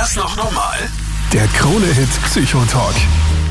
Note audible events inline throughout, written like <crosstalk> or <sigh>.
das noch normal? Der Krone-Hit Psychotalk.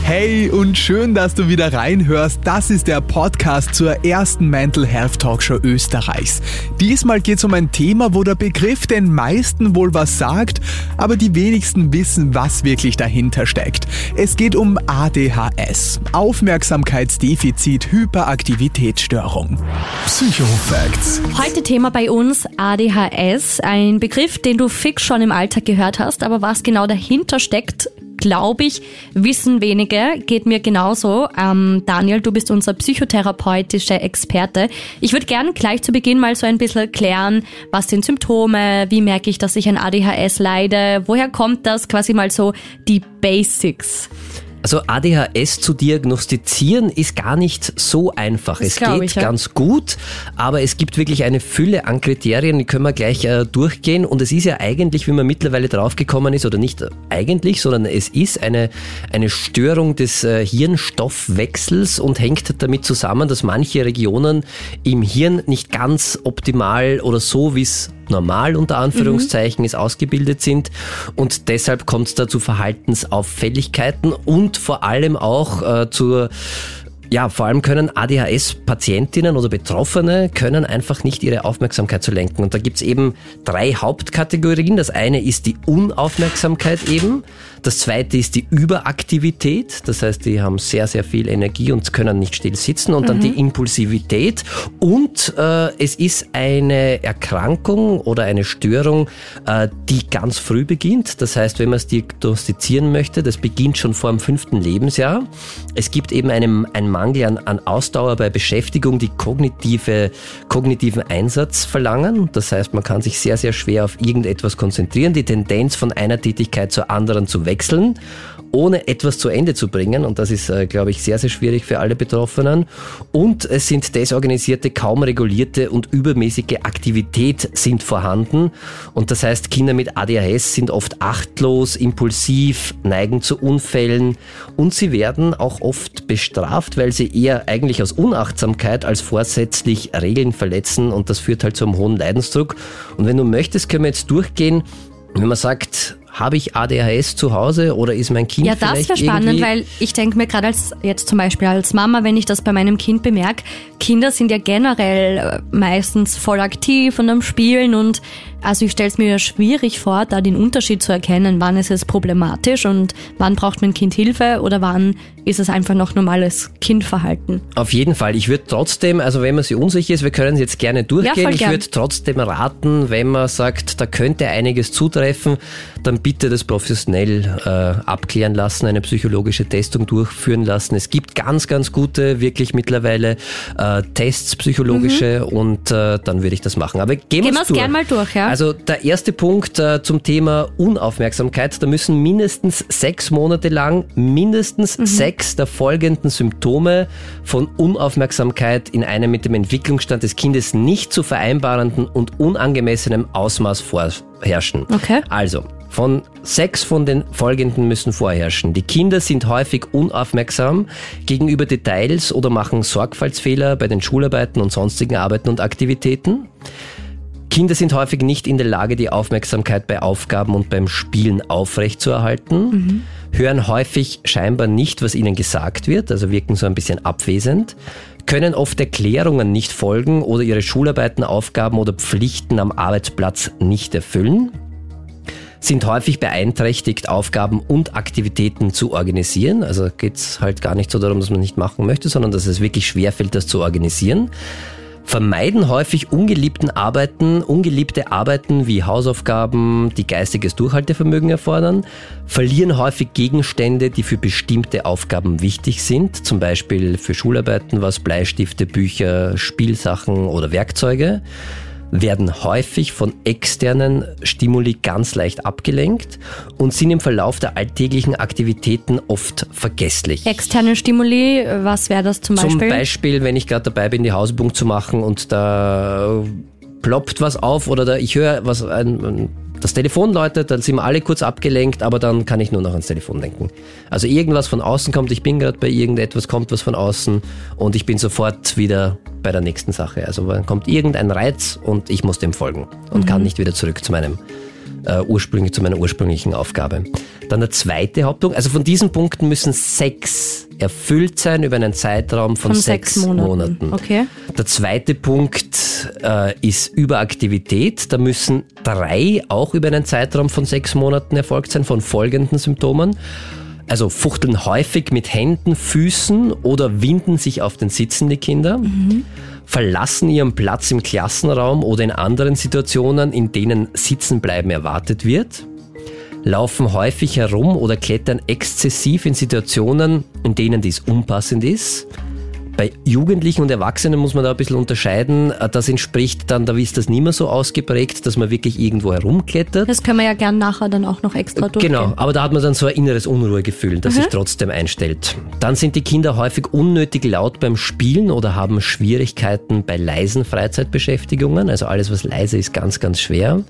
Hey und schön, dass du wieder reinhörst. Das ist der Podcast zur ersten Mental Health Talkshow Österreichs. Diesmal geht es um ein Thema, wo der Begriff den meisten wohl was sagt, aber die wenigsten wissen, was wirklich dahinter steckt. Es geht um ADHS, Aufmerksamkeitsdefizit, Hyperaktivitätsstörung. Psychofacts. Heute Thema bei uns ADHS, ein Begriff, den du fix schon im Alltag gehört hast, aber was genau dahinter steckt, glaube ich, wissen wenige. Geht mir genauso. Ähm, Daniel, du bist unser psychotherapeutischer Experte. Ich würde gerne gleich zu Beginn mal so ein bisschen klären, was sind Symptome, wie merke ich, dass ich an ADHS leide, woher kommt das, quasi mal so die Basics. Also ADHS zu diagnostizieren ist gar nicht so einfach. Das es geht ich, ja. ganz gut, aber es gibt wirklich eine Fülle an Kriterien, die können wir gleich äh, durchgehen. Und es ist ja eigentlich, wie man mittlerweile draufgekommen ist, oder nicht eigentlich, sondern es ist eine, eine Störung des äh, Hirnstoffwechsels und hängt damit zusammen, dass manche Regionen im Hirn nicht ganz optimal oder so, wie es normal unter Anführungszeichen mhm. ist, ausgebildet sind. Und deshalb kommt es da zu Verhaltensauffälligkeiten und vor allem auch äh, zur ja, vor allem können ADHS-Patientinnen oder Betroffene können einfach nicht ihre Aufmerksamkeit zu lenken. Und da gibt's eben drei Hauptkategorien. Das eine ist die Unaufmerksamkeit eben. Das zweite ist die Überaktivität. Das heißt, die haben sehr, sehr viel Energie und können nicht still sitzen. Und dann mhm. die Impulsivität. Und äh, es ist eine Erkrankung oder eine Störung, äh, die ganz früh beginnt. Das heißt, wenn man es diagnostizieren möchte, das beginnt schon vor dem fünften Lebensjahr. Es gibt eben einen, ein Mangel an, an Ausdauer bei Beschäftigung, die kognitive, kognitiven Einsatz verlangen. Das heißt, man kann sich sehr, sehr schwer auf irgendetwas konzentrieren, die Tendenz von einer Tätigkeit zur anderen zu wechseln ohne etwas zu Ende zu bringen. Und das ist, äh, glaube ich, sehr, sehr schwierig für alle Betroffenen. Und es sind desorganisierte, kaum regulierte und übermäßige Aktivität sind vorhanden. Und das heißt, Kinder mit ADHS sind oft achtlos, impulsiv, neigen zu Unfällen und sie werden auch oft bestraft, weil sie eher eigentlich aus Unachtsamkeit als vorsätzlich Regeln verletzen und das führt halt zu einem hohen Leidensdruck. Und wenn du möchtest, können wir jetzt durchgehen, wenn man sagt, habe ich ADHS zu Hause oder ist mein Kind Ja, das wäre spannend, weil ich denke mir gerade als jetzt zum Beispiel als Mama, wenn ich das bei meinem Kind bemerke, Kinder sind ja generell äh, meistens voll aktiv und am Spielen und also ich stelle es mir schwierig vor, da den Unterschied zu erkennen, wann ist es problematisch und wann braucht mein Kind Hilfe oder wann ist es einfach noch normales Kindverhalten. Auf jeden Fall. Ich würde trotzdem, also wenn man sich unsicher ist, wir können es jetzt gerne durchgehen. Ja, ich würde trotzdem raten, wenn man sagt, da könnte einiges zutreffen, dann bitte das professionell äh, abklären lassen, eine psychologische Testung durchführen lassen. Es gibt ganz, ganz gute, wirklich mittlerweile äh, Tests, psychologische mhm. und äh, dann würde ich das machen. Aber gehen, gehen wir es gerne mal durch, ja. Also der erste Punkt äh, zum Thema Unaufmerksamkeit, da müssen mindestens sechs Monate lang mindestens mhm. sechs der folgenden Symptome von Unaufmerksamkeit in einem mit dem Entwicklungsstand des Kindes nicht zu vereinbarenden und unangemessenem Ausmaß vorherrschen. Okay. Also, von sechs von den folgenden müssen vorherrschen. Die Kinder sind häufig unaufmerksam gegenüber Details oder machen Sorgfaltsfehler bei den Schularbeiten und sonstigen Arbeiten und Aktivitäten. Kinder sind häufig nicht in der Lage, die Aufmerksamkeit bei Aufgaben und beim Spielen aufrechtzuerhalten, mhm. hören häufig scheinbar nicht, was ihnen gesagt wird, also wirken so ein bisschen abwesend, können oft Erklärungen nicht folgen oder ihre Schularbeiten, Aufgaben oder Pflichten am Arbeitsplatz nicht erfüllen, sind häufig beeinträchtigt, Aufgaben und Aktivitäten zu organisieren. Also geht es halt gar nicht so darum, dass man nicht machen möchte, sondern dass es wirklich schwerfällt, das zu organisieren vermeiden häufig ungeliebten Arbeiten, ungeliebte Arbeiten wie Hausaufgaben, die geistiges Durchhaltevermögen erfordern, verlieren häufig Gegenstände, die für bestimmte Aufgaben wichtig sind, zum Beispiel für Schularbeiten was Bleistifte, Bücher, Spielsachen oder Werkzeuge werden häufig von externen Stimuli ganz leicht abgelenkt und sind im Verlauf der alltäglichen Aktivitäten oft vergesslich. Externe Stimuli, was wäre das zum Beispiel? Zum Beispiel, wenn ich gerade dabei bin, die Hausübung zu machen und da ploppt was auf oder da ich höre was ein, das Telefon läutet, dann sind wir alle kurz abgelenkt, aber dann kann ich nur noch ans Telefon denken. Also irgendwas von außen kommt, ich bin gerade bei irgendetwas, kommt was von außen und ich bin sofort wieder bei der nächsten Sache. Also dann kommt irgendein Reiz und ich muss dem folgen und mhm. kann nicht wieder zurück zu meinem äh, ursprünglich zu meiner ursprünglichen Aufgabe. Dann der zweite Hauptpunkt, also von diesen Punkten müssen sechs erfüllt sein über einen Zeitraum von, Von sechs, sechs Monaten. Monaten. Okay. Der zweite Punkt äh, ist Überaktivität. Da müssen drei auch über einen Zeitraum von sechs Monaten erfolgt sein von folgenden Symptomen. Also fuchteln häufig mit Händen, Füßen oder winden sich auf den Sitzen die Kinder. Verlassen ihren Platz im Klassenraum oder in anderen Situationen, in denen Sitzenbleiben erwartet wird. Laufen häufig herum oder klettern exzessiv in Situationen, in denen dies unpassend ist. Bei Jugendlichen und Erwachsenen muss man da ein bisschen unterscheiden. Das entspricht dann, da ist das nicht mehr so ausgeprägt, dass man wirklich irgendwo herumklettert. Das können wir ja gern nachher dann auch noch extra durchgehen. Genau, aber da hat man dann so ein inneres Unruhegefühl, das sich trotzdem einstellt. Dann sind die Kinder häufig unnötig laut beim Spielen oder haben Schwierigkeiten bei leisen Freizeitbeschäftigungen, also alles, was leise ist, ganz, ganz schwer.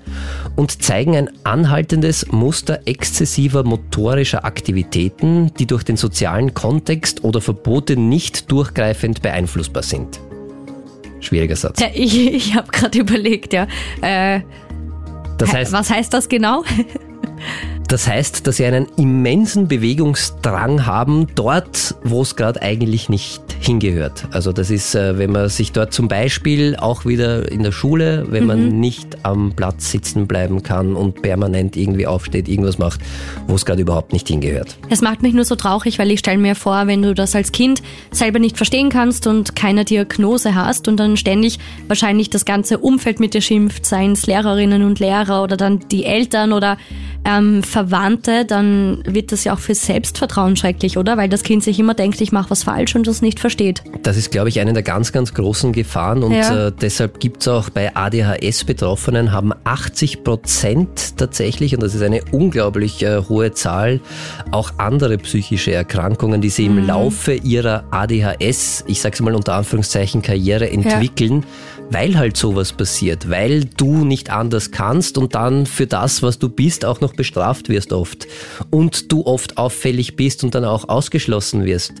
Und zeigen ein anhaltendes Muster exzessiver motorischer Aktivitäten, die durch den sozialen Kontext oder Verbote nicht durchgreifend beeinflussbar sind. Schwieriger Satz. Ja, ich ich habe gerade überlegt, ja. Äh, Das heißt, was heißt das genau? <laughs> Das heißt, dass sie einen immensen Bewegungsdrang haben, dort, wo es gerade eigentlich nicht hingehört. Also das ist, äh, wenn man sich dort zum Beispiel auch wieder in der Schule, wenn man nicht am Platz sitzen bleiben kann und permanent irgendwie aufsteht, irgendwas macht, wo es gerade überhaupt nicht hingehört. Es macht mich nur so traurig, weil ich stelle mir vor, wenn du das als Kind selber nicht verstehen kannst und keine Diagnose hast und dann ständig wahrscheinlich das ganze Umfeld mit dir schimpft, seien es Lehrerinnen und Lehrer oder dann die Eltern oder ähm, Verwandte, dann wird das ja auch für Selbstvertrauen schrecklich, oder? Weil das Kind sich immer denkt, ich mache was falsch und das nicht versteht. Das ist, glaube ich, eine der ganz, ganz großen Gefahren und Ja. äh, deshalb gibt's auch bei ADHS-Betroffenen haben 80 Prozent tatsächlich, und das ist eine unglaublich äh, hohe Zahl, auch andere psychische Erkrankungen, die sie im Laufe ihrer ADHS, ich sage mal unter Anführungszeichen, Karriere entwickeln, weil halt sowas passiert, weil du nicht anders kannst und dann für das, was du bist, auch noch bestraft wirst oft und du oft auffällig bist und dann auch ausgeschlossen wirst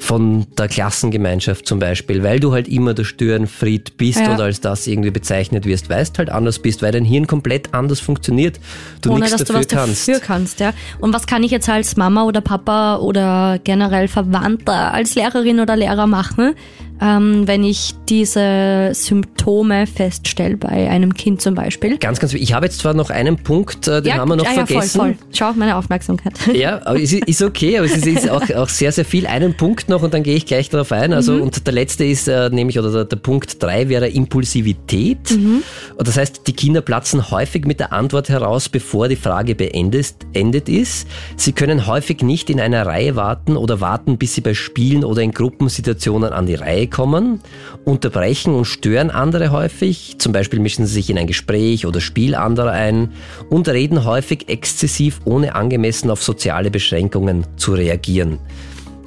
von der Klassengemeinschaft zum Beispiel, weil du halt immer der Störenfried bist Ja. oder als das irgendwie bezeichnet wirst, weil du halt anders bist, weil dein Hirn komplett anders funktioniert, du ohne nichts dass du dafür was kannst. dafür kannst. Ja. Und was kann ich jetzt als Mama oder Papa oder generell Verwandter als Lehrerin oder Lehrer machen, ähm, wenn ich diese Symptome feststelle bei einem Kind zum Beispiel? Ganz, ganz wichtig. Ich habe jetzt zwar noch einen Punkt, äh, den haben wir noch ah, ja, vergessen. voll, voll. Schau, meine Aufmerksamkeit. <laughs> Ja, aber es ist, ist okay, aber es ist, ist auch, auch sehr, sehr viel. Einen Punkt noch und dann gehe ich gleich darauf ein. Also, und der letzte ist äh, nämlich, oder der, der Punkt drei wäre Impulsivität. Und das heißt, die Kinder platzen häufig mit der Antwort heraus, bevor die Frage beendet endet ist. Sie können häufig nicht in einer Reihe warten oder warten, bis sie bei Spielen oder in Gruppensituationen an die Reihe kommen, unterbrechen und stören andere häufig. Zum Beispiel mischen sie sich in ein Gespräch oder Spiel anderer ein und reden häufig exzessiv, ohne angemessen auf soziale Beschränkungen zu reagieren.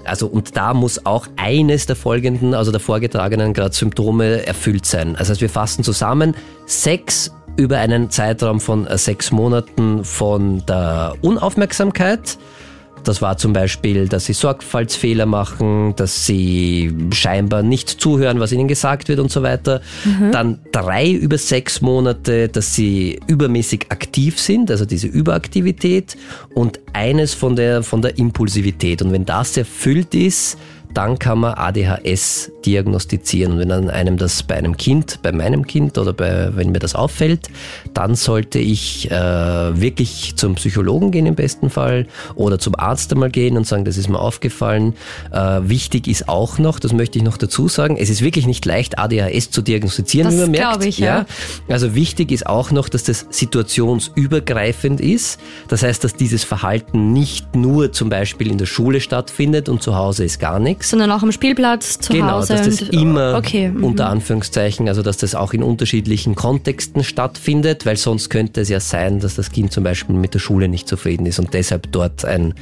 Also und da muss auch eines der folgenden, also der vorgetragenen gerade Symptome erfüllt sein. Also heißt, wir fassen zusammen Sex über einen Zeitraum von äh, sechs Monaten von der Unaufmerksamkeit. Das war zum Beispiel, dass sie Sorgfaltsfehler machen, dass sie scheinbar nicht zuhören, was ihnen gesagt wird und so weiter. Dann drei über sechs Monate, dass sie übermäßig aktiv sind, also diese Überaktivität. Und eines von der, von der Impulsivität. Und wenn das erfüllt ist, dann kann man ADHS diagnostizieren. Und wenn dann einem das bei einem Kind, bei meinem Kind oder bei, wenn mir das auffällt, dann sollte ich äh, wirklich zum Psychologen gehen im besten Fall oder zum Arzt einmal gehen und sagen, das ist mir aufgefallen. Äh, wichtig ist auch noch, das möchte ich noch dazu sagen, es ist wirklich nicht leicht, ADHS zu diagnostizieren, Das wie man merkt. ich, ja. Also wichtig ist auch noch, dass das situationsübergreifend ist. Das heißt, dass dieses Verhalten nicht nur zum Beispiel in der Schule stattfindet und zu Hause ist gar nichts. Sondern auch am Spielplatz, zu Genau, Hause. dass das und, immer okay, mhm. unter Anführungszeichen, also dass das auch in unterschiedlichen Kontexten stattfindet, weil sonst könnte es ja sein, dass das Kind zum Beispiel mit der Schule nicht zufrieden ist und deshalb dort ein,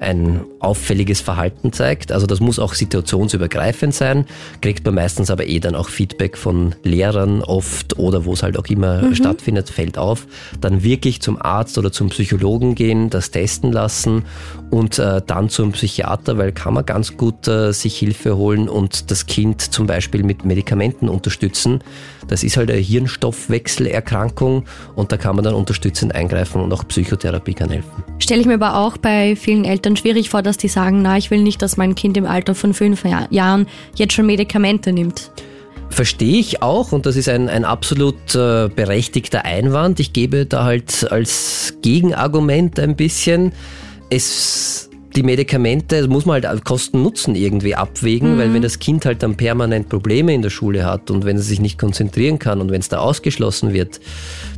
ein auffälliges Verhalten zeigt. Also das muss auch situationsübergreifend sein, kriegt man meistens aber eh dann auch Feedback von Lehrern oft oder wo es halt auch immer Mhm. stattfindet, fällt auf. Dann wirklich zum Arzt oder zum Psychologen gehen, das testen lassen und äh, dann zum Psychiater, weil kann man ganz gut äh, Psychiater sich Hilfe holen und das Kind zum Beispiel mit Medikamenten unterstützen. Das ist halt eine Hirnstoffwechselerkrankung und da kann man dann unterstützend eingreifen und auch Psychotherapie kann helfen. Stelle ich mir aber auch bei vielen Eltern schwierig vor, dass die sagen, na, ich will nicht, dass mein Kind im Alter von fünf Jahren jetzt schon Medikamente nimmt. Verstehe ich auch und das ist ein, ein absolut äh, berechtigter Einwand. Ich gebe da halt als Gegenargument ein bisschen, es die Medikamente, muss man halt Kosten-Nutzen irgendwie abwägen, mhm. weil wenn das Kind halt dann permanent Probleme in der Schule hat und wenn es sich nicht konzentrieren kann und wenn es da ausgeschlossen wird,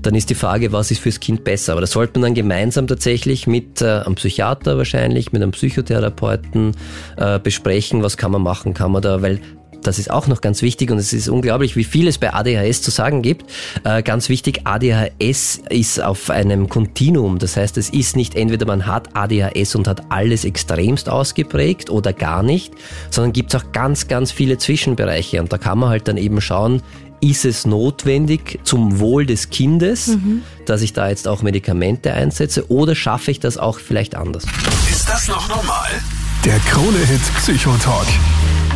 dann ist die Frage, was ist fürs Kind besser. Aber das sollte man dann gemeinsam tatsächlich mit äh, einem Psychiater wahrscheinlich, mit einem Psychotherapeuten äh, besprechen, was kann man machen, kann man da, weil das ist auch noch ganz wichtig und es ist unglaublich, wie viel es bei ADHS zu sagen gibt. Äh, ganz wichtig, ADHS ist auf einem Kontinuum. Das heißt, es ist nicht entweder man hat ADHS und hat alles extremst ausgeprägt oder gar nicht, sondern gibt es auch ganz, ganz viele Zwischenbereiche und da kann man halt dann eben schauen, ist es notwendig zum Wohl des Kindes, mhm. dass ich da jetzt auch Medikamente einsetze oder schaffe ich das auch vielleicht anders? Ist das noch normal? Der Krone-Hit Psychotalk.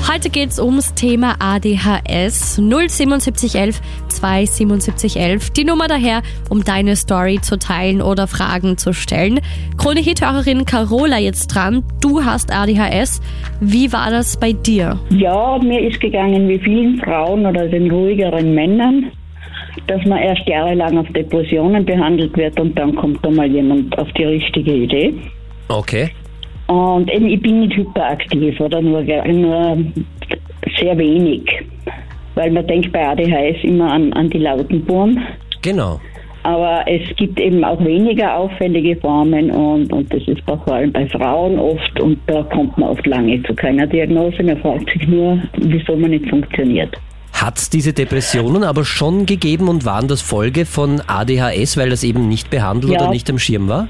Heute geht es ums Thema ADHS 07711 27711. Die Nummer daher, um deine Story zu teilen oder Fragen zu stellen. Krone-Hit-Hörerin Carola jetzt dran. Du hast ADHS. Wie war das bei dir? Ja, mir ist gegangen wie vielen Frauen oder den ruhigeren Männern dass man erst jahrelang auf Depressionen behandelt wird und dann kommt da mal jemand auf die richtige Idee. Okay. Und eben, ich bin nicht hyperaktiv oder nur, nur sehr wenig. Weil man denkt bei ADHS immer an, an die lauten Buben. Genau. Aber es gibt eben auch weniger auffällige Formen und, und das ist vor allem bei Frauen oft und da kommt man oft lange zu keiner Diagnose. Man fragt sich nur, wieso man nicht funktioniert. Hat es diese Depressionen aber schon gegeben und waren das Folge von ADHS, weil das eben nicht behandelt ja. oder nicht am Schirm war?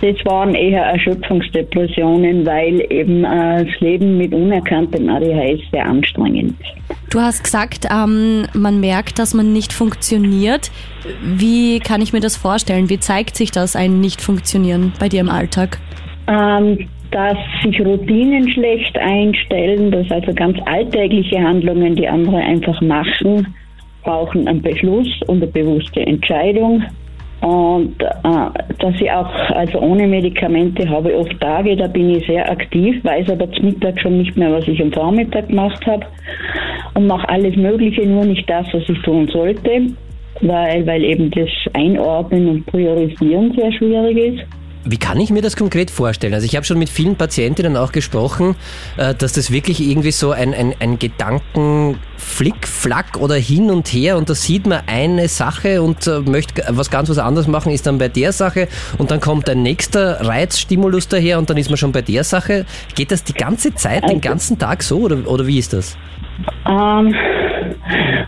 Das waren eher Erschöpfungsdepressionen, weil eben äh, das Leben mit unerkanntem ADHS sehr anstrengend ist. Du hast gesagt, ähm, man merkt, dass man nicht funktioniert. Wie kann ich mir das vorstellen? Wie zeigt sich das ein Nicht-Funktionieren bei dir im Alltag? Ähm, dass sich Routinen schlecht einstellen, dass also ganz alltägliche Handlungen, die andere einfach machen, brauchen einen Beschluss und eine bewusste Entscheidung. Und äh, dass ich auch, also ohne Medikamente habe ich oft Tage, da bin ich sehr aktiv, weiß aber zum Mittag schon nicht mehr, was ich am Vormittag gemacht habe und mache alles Mögliche, nur nicht das, was ich tun sollte, weil, weil eben das Einordnen und Priorisieren sehr schwierig ist. Wie kann ich mir das konkret vorstellen? Also ich habe schon mit vielen Patientinnen auch gesprochen, äh, dass das wirklich irgendwie so ein, ein, ein Gedankenflick-Flack oder hin und her und da sieht man eine Sache und äh, möchte was ganz was anderes machen, ist dann bei der Sache und dann kommt ein nächster Reizstimulus daher und dann ist man schon bei der Sache. Geht das die ganze Zeit, den ganzen Tag so oder, oder wie ist das? Ähm,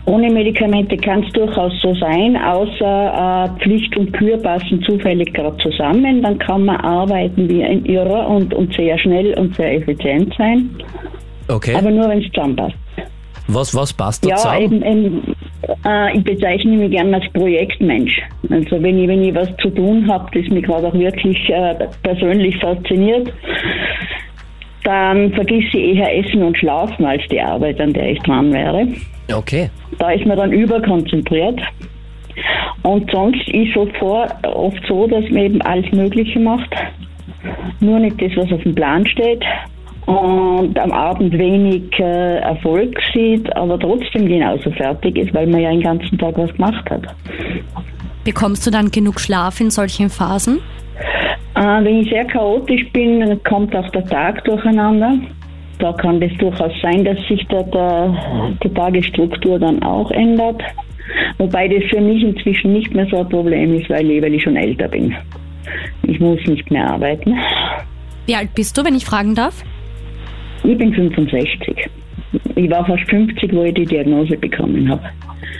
ohne Medikamente kann es durchaus so sein, außer äh, Pflicht und Kür passen zufällig gerade zusammen. Dann kann man arbeiten wie ein Irrer und, und sehr schnell und sehr effizient sein. Okay. Aber nur, wenn es zusammenpasst. Was, was passt da ja, zusammen? Eben, eben, äh, ich bezeichne mich gerne als Projektmensch. Also wenn ich, wenn ich was zu tun habe, das mich gerade auch wirklich äh, persönlich fasziniert, dann vergiss ich eher Essen und Schlafen als die Arbeit, an der ich dran wäre. Okay. Da ist man dann überkonzentriert. Und sonst ist so vor, oft so, dass man eben alles Mögliche macht. Nur nicht das, was auf dem Plan steht. Und am Abend wenig äh, Erfolg sieht, aber trotzdem genauso fertig ist, weil man ja den ganzen Tag was gemacht hat. Bekommst du dann genug Schlaf in solchen Phasen? Äh, wenn ich sehr chaotisch bin, kommt auch der Tag durcheinander. Da kann es durchaus sein, dass sich da der, die Tagesstruktur dann auch ändert. Wobei das für mich inzwischen nicht mehr so ein Problem ist, weil ich, weil ich schon älter bin. Ich muss nicht mehr arbeiten. Wie alt bist du, wenn ich fragen darf? Ich bin 65. Ich war fast 50, wo ich die Diagnose bekommen habe.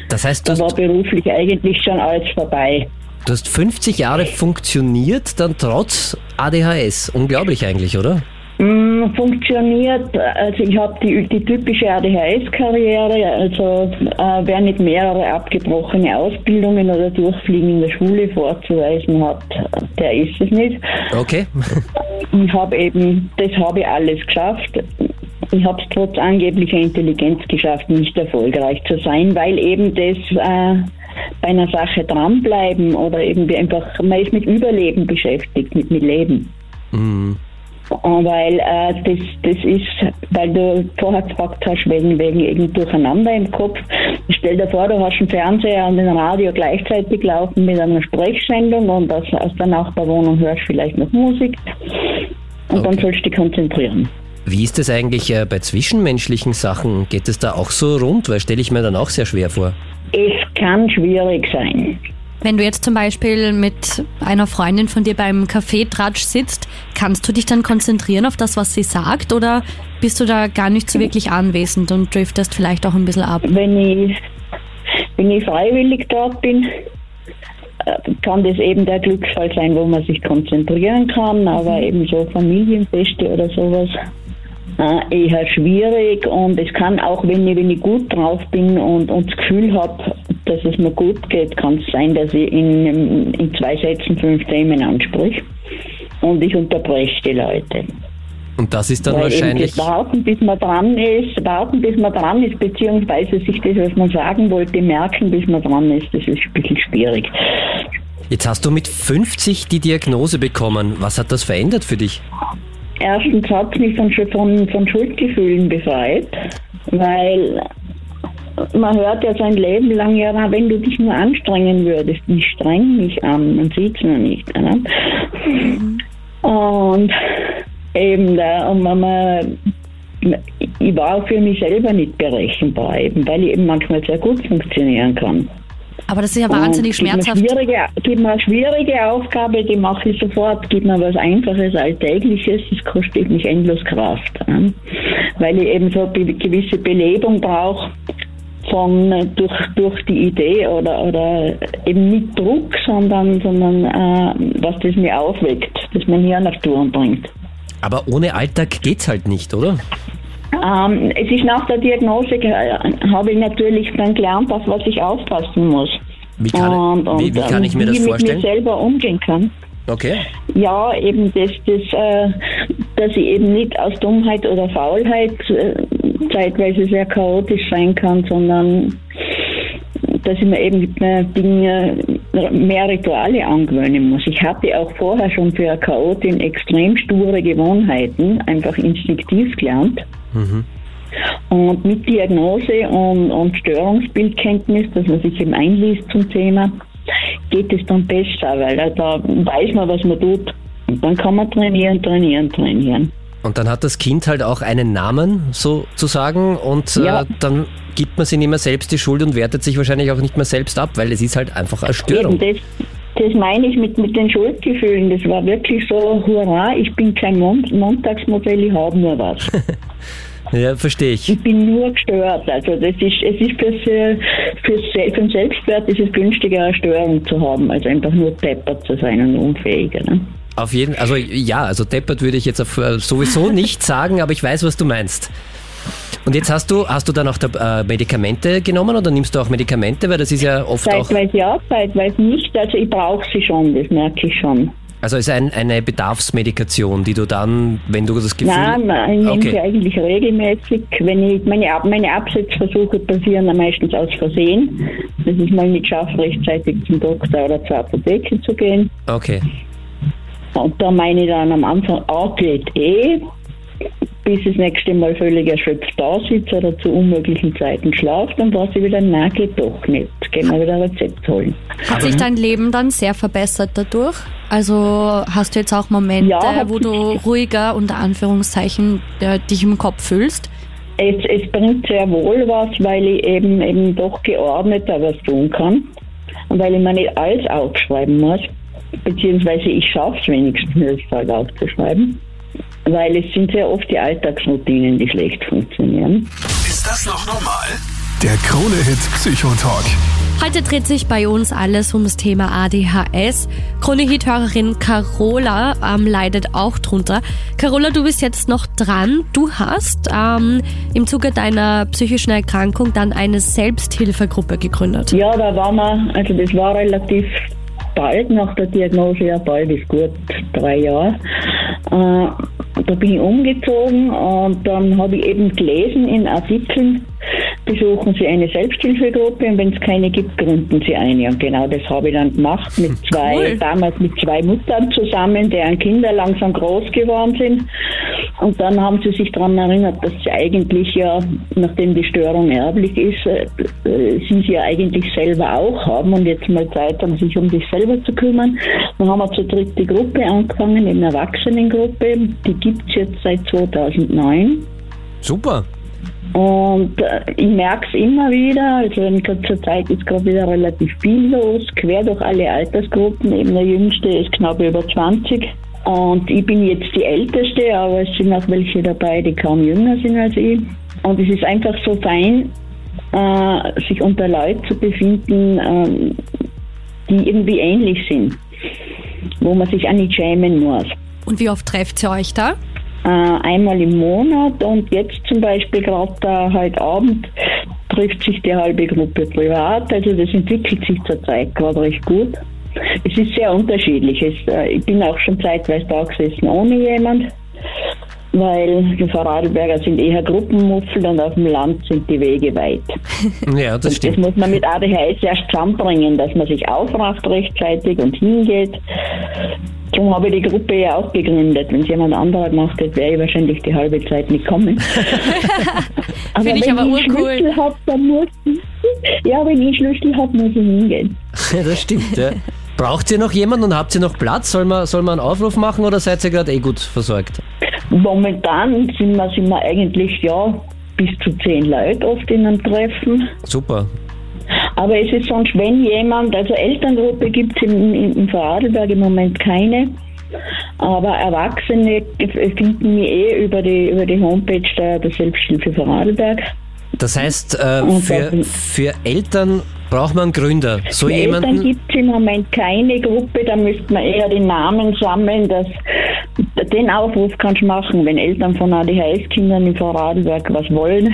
Das heißt, du da war beruflich eigentlich schon alles vorbei. Du hast 50 Jahre funktioniert, dann trotz ADHS. Unglaublich eigentlich, oder? Mm, funktioniert, also ich habe die, die typische ADHS-Karriere, also äh, wer nicht mehrere abgebrochene Ausbildungen oder Durchfliegen in der Schule vorzuweisen hat, der ist es nicht. Okay. <laughs> ich habe eben, das habe ich alles geschafft ich habe es trotz angeblicher Intelligenz geschafft, nicht erfolgreich zu sein, weil eben das äh, bei einer Sache dranbleiben oder eben wie einfach, man ist mit Überleben beschäftigt, mit, mit Leben. Mhm. Und weil äh, das, das ist, weil du vorher gefragt hast, wegen, wegen irgend Durcheinander im Kopf. Stell dir vor, du hast einen Fernseher und ein Radio gleichzeitig laufen mit einer Sprechsendung und aus, aus der Nachbarwohnung hörst du vielleicht noch Musik. Und dann Okay. sollst du dich konzentrieren. Wie ist es eigentlich äh, bei zwischenmenschlichen Sachen? Geht es da auch so rund? Weil stelle ich mir dann auch sehr schwer vor. Es kann schwierig sein. Wenn du jetzt zum Beispiel mit einer Freundin von dir beim Kaffeetratsch sitzt, kannst du dich dann konzentrieren auf das, was sie sagt oder bist du da gar nicht so wirklich anwesend und driftest vielleicht auch ein bisschen ab? Wenn ich, wenn ich freiwillig dort bin, äh, kann das eben der Glücksfall sein, wo man sich konzentrieren kann, aber eben so Familienfeste oder sowas äh, eher schwierig und es kann auch, wenn ich, wenn ich gut drauf bin und, und das Gefühl habe, dass es mir gut geht, kann es sein, dass ich in, in zwei Sätzen fünf Themen ansprich und ich unterbreche die Leute. Und das ist dann Weil wahrscheinlich. das Warten, bis man dran ist, warten, bis man dran ist, beziehungsweise sich das, was man sagen wollte, merken, bis man dran ist, das ist ein bisschen schwierig. Jetzt hast du mit 50 die Diagnose bekommen. Was hat das verändert für dich? Erstens hat es mich von, von, von Schuldgefühlen befreit, weil man hört ja sein Leben lang, ja, wenn du dich nur anstrengen würdest, ich streng mich an, man sieht es nur nicht. Ne? Und eben da, und man, ich war auch für mich selber nicht berechenbar, eben, weil ich eben manchmal sehr gut funktionieren kann. Aber das ist ja wahnsinnig Und gibt schmerzhaft. Mir schwierige, gibt mir eine schwierige Aufgabe, die mache ich sofort. Gibt mir was Einfaches, Alltägliches, das kostet mich endlos Kraft. ne? Weil ich eben so eine gewisse Belebung brauche von durch, durch die Idee oder, oder eben nicht Druck, sondern, sondern äh, was das mir aufweckt, das mir Hirn auf Touren bringt. Aber ohne Alltag geht's halt nicht, oder? Ähm, es ist nach der Diagnose, äh, habe ich natürlich dann gelernt, auf was ich aufpassen muss. Wie kann, wie, wie kann ich mir das wie vorstellen? mit mir selber umgehen kann. Okay. Ja, eben das, das äh, dass ich eben nicht aus Dummheit oder Faulheit äh, zeitweise sehr chaotisch sein kann, sondern dass ich mir eben mehr Dinge, mehr Rituale angewöhnen muss. Ich hatte auch vorher schon für eine Chaotin extrem sture Gewohnheiten, einfach instinktiv gelernt. Und mit Diagnose und, und Störungsbildkenntnis, dass man sich eben einliest zum Thema, geht es dann besser, weil da, da weiß man, was man tut. Und dann kann man trainieren, trainieren, trainieren. Und dann hat das Kind halt auch einen Namen sozusagen und Ja. äh, dann gibt man sich nicht mehr selbst die Schuld und wertet sich wahrscheinlich auch nicht mehr selbst ab, weil es ist halt einfach eine Störung. Eben das, das meine ich mit, mit den Schuldgefühlen. Das war wirklich so, hurra, ich bin kein Mon Montagsmodell, ich habe nur was. <laughs> Ja, verstehe ich. Ich bin nur gestört. Also das ist, es ist fürs, fürs, Se- für den Selbstwert ist es günstiger, eine Störung zu haben, als einfach nur deppert zu sein und unfähiger. Ne? Auf jeden also ja, also deppert würde ich jetzt auf, äh, sowieso nicht <laughs> sagen, aber ich weiß, was du meinst. Und jetzt hast du, hast du dann auch da, äh, Medikamente genommen oder nimmst du auch Medikamente, weil das ist ja oft auch, Zeitweise ja, zeitweise nicht. Also ich brauche sie schon, das merke ich schon. also ist ein, eine Bedarfsmedikation, die du dann, wenn du das Gefühl, Nein, nein, ich nehme Okay. sie eigentlich regelmäßig. Wenn ich, meine, Ab- meine Absetzversuche passieren dann meistens aus Versehen. Das ist mal nicht schafft, rechtzeitig zum Doktor oder zur Apotheke zu gehen. okay, Und da meine ich dann am Anfang, ah, geht eh, bis das nächste Mal völlig erschöpft da sitze oder zu unmöglichen Zeiten schlafe, dann weiß ich wieder, nein, geht doch nicht. Gehen wir wieder ein Rezept holen. Hat sich dein Leben dann sehr verbessert dadurch? Also hast du jetzt auch Momente, Ja, wo du ruhiger unter Anführungszeichen äh, dich im Kopf fühlst? Es, es bringt sehr wohl was, weil ich eben, eben doch geordneter was tun kann. Und weil ich mir nicht alles aufschreiben muss. Beziehungsweise ich schaffe es wenigstens nicht, halt aufzuschreiben. Weil es sind sehr oft die Alltagsroutinen, die schlecht funktionieren. Ist das noch normal? Der Krone-Hit Psychotalk. Heute dreht sich bei uns alles um das Thema ADHS. Krone-Hit-Hörerin Carola ähm, leidet auch drunter. Carola, du bist jetzt noch dran. Du hast ähm, im Zuge deiner psychischen Erkrankung dann eine Selbsthilfegruppe gegründet. Ja, da waren wir, also das war relativ bald nach der Diagnose, ja bald ist gut, drei Jahre. Äh, da bin ich umgezogen und dann habe ich eben gelesen in Artikeln, besuchen Sie eine Selbsthilfegruppe und wenn es keine gibt, gründen Sie eine. Und genau das habe ich dann gemacht mit <laughs> zwei, Cool. damals mit zwei Muttern zusammen, deren Kinder langsam groß geworden sind. Und dann haben sie sich daran erinnert, dass sie eigentlich ja, nachdem die Störung erblich ist, äh, sie sie ja eigentlich selber auch haben und jetzt mal Zeit haben, sich um sich selber zu kümmern. Dann haben wir zur dritten Gruppe angefangen, eine Erwachsenengruppe. Die gibt es jetzt seit 2009. Super. Und äh, ich merke es immer wieder, also in kurzer Zeit ist gerade wieder relativ viel los, quer durch alle Altersgruppen. Eben der Jüngste ist knapp über 20. Und ich bin jetzt die Älteste, aber es sind auch welche dabei, die kaum jünger sind als ich. Und es ist einfach so fein, äh, sich unter Leuten zu befinden, ähm, die irgendwie ähnlich sind, wo man sich auch nicht schämen muss Und wie oft trefft ihr euch da? äh, einmal im Monat und jetzt zum Beispiel gerade heute Abend trifft sich die halbe Gruppe privat. Also das entwickelt sich zurzeit gerade recht gut. Es ist sehr unterschiedlich. Äh, ich bin auch schon zeitweise da gesessen ohne jemand, weil die Vorarlberger sind eher Gruppenmuffel und auf dem Land sind die Wege weit. <laughs> Ja, das Das stimmt. muss man mit ADHS erst zusammenbringen, dass man sich aufracht rechtzeitig und hingeht. Darum habe ich die Gruppe ja auch gegründet. Wenn es jemand anderer gemacht hätte, wäre ich wahrscheinlich die halbe Zeit nicht kommen. <laughs> Finde ich wenn aber ich urcool. Schlüssel habe, dann muss ich, <laughs> ja, wenn ich Schlüssel habe, muss ich hingehen. Ja, das stimmt. Ja. Braucht ihr noch jemanden und habt ihr noch Platz? Soll man, soll man einen Aufruf machen oder seid ihr gerade eh gut versorgt? Momentan sind wir, sind wir eigentlich, ja, bis zu zehn Leute oft in einem Treffen. Super. Aber es ist sonst, wenn jemand, also Elterngruppe gibt es im, im, im Vorarlberg im Moment keine. Aber Erwachsene finden wir eh über die, über die Homepage der, der Selbsthilfe Vorarlberg. Das heißt, äh, für, für Eltern braucht man Gründer. So Für Eltern jemanden. gibt es im Moment keine Gruppe, da müsste man eher die Namen sammeln. Dass, den Aufruf kannst du machen, wenn Eltern von ADHS-Kindern im Vorarlberg was wollen.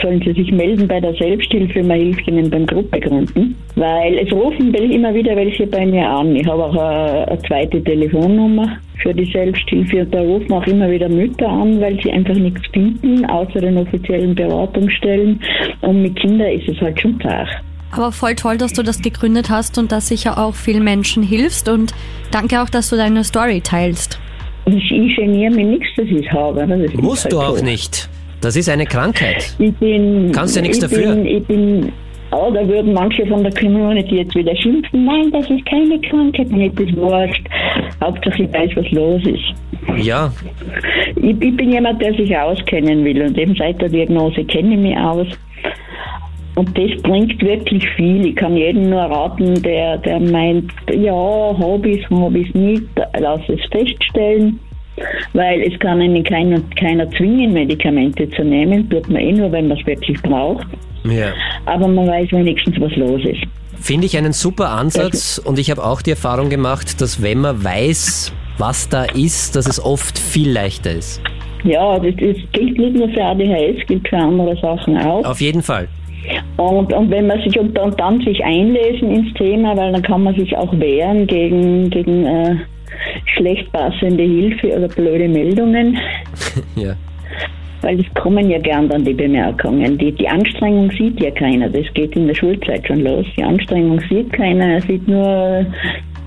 Sollen sie sich melden bei der Selbsthilfe, man hilft ihnen beim Gruppe gründen. Weil es rufen immer wieder welche bei mir an. Ich habe auch eine, eine zweite Telefonnummer für die Selbsthilfe und da rufen auch immer wieder Mütter an, weil sie einfach nichts finden, außer den offiziellen Beratungsstellen. Und mit Kindern ist es halt schon zart. Aber voll toll, dass du das gegründet hast und dass sicher auch vielen Menschen hilfst. Und danke auch, dass du deine Story teilst. Ich, ich geniere mir nichts, dass ich es habe. Das ist Musst halt du auch nicht. Das ist eine Krankheit. Ich bin. Kannst ja nichts ich dafür. Bin, ich bin. Oh, da würden manche von der Community jetzt wieder schimpfen. Nein, das ist keine Krankheit. Mir ist das wurscht. Hauptsache ich weiß, was los ist. Ja, Ich, ich bin jemand, der sich auskennen will und eben seit der Diagnose kenne ich mich aus. Und das bringt wirklich viel. Ich kann jedem nur raten, der, der meint, ja, Hobbys, Hobbys nicht, lass es feststellen. Weil es kann einen keiner, keiner zwingen, Medikamente zu nehmen. Tut man eh nur, wenn man es wirklich braucht. ja. Aber man weiß wenigstens, was los ist. Finde ich einen super Ansatz und ich habe auch die Erfahrung gemacht, dass wenn man weiß, was da ist, dass es oft viel leichter ist. Ja, das, das gilt nicht nur für ADHS, gilt für andere Sachen auch. Auf jeden Fall. Und, und wenn man sich und, und dann sich einlesen ins Thema, weil dann kann man sich auch wehren gegen, gegen äh, schlecht passende Hilfe oder blöde Meldungen, <laughs> Ja. weil es kommen ja gern dann die Bemerkungen. Die, die Anstrengung sieht ja keiner, das geht in der Schulzeit schon los. Die Anstrengung sieht keiner, er sieht nur,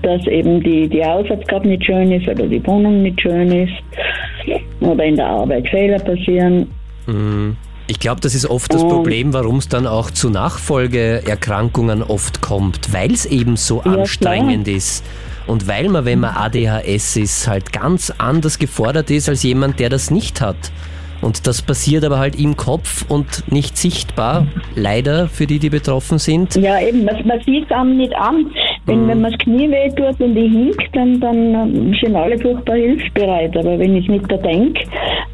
dass eben die, die Hausaufgabe nicht schön ist oder die Wohnung nicht schön ist oder in der Arbeit Fehler passieren. Ich glaube, das ist oft das Problem, warum es dann auch zu Nachfolgeerkrankungen oft kommt, weil es eben so Ja, anstrengend ist. Und weil man, wenn man ADHS ist, halt ganz anders gefordert ist als jemand, der das nicht hat. Und das passiert aber halt im Kopf und nicht sichtbar, leider für die, die betroffen sind. Ja, eben, man, man sieht es einem nicht an. Wenn, wenn man das Knie weh tut und ich hink, dann, dann ähm, sind alle furchtbar hilfsbereit. Aber wenn ich nicht da denke,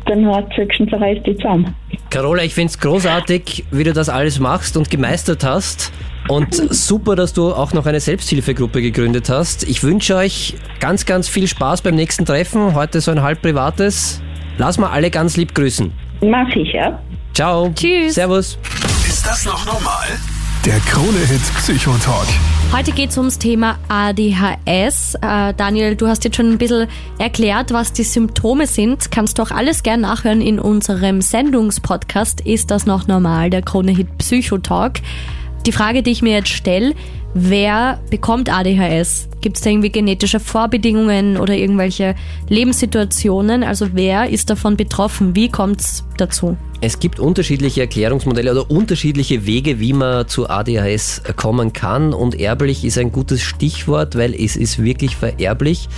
dann hat es höchstens zerreißt die zusammen. Carola, ich finde es großartig, wie du das alles machst und gemeistert hast. Und super, dass du auch noch eine Selbsthilfegruppe gegründet hast. Ich wünsche euch ganz, ganz viel Spaß beim nächsten Treffen. Heute so ein halb privates. Lass mal alle ganz lieb grüßen. Mach ich, ja. Ciao. Tschüss. Servus. Ist das noch normal? Der Krone-Hit Psychotalk. Heute geht es ums Thema ADHS. Äh, Daniel, du hast jetzt schon ein bisschen erklärt, was die Symptome sind. Kannst du auch alles gern nachhören in unserem Sendungspodcast. Ist das noch normal? Der Krone-Hit Psychotalk. Die Frage, die ich mir jetzt stelle, wer bekommt ADHS? Gibt es da irgendwie genetische Vorbedingungen oder irgendwelche Lebenssituationen? Also wer ist davon betroffen? Wie kommt es dazu? Es gibt unterschiedliche Erklärungsmodelle oder unterschiedliche Wege, wie man zu ADHS kommen kann. Und erblich ist ein gutes Stichwort, weil es ist wirklich vererblich.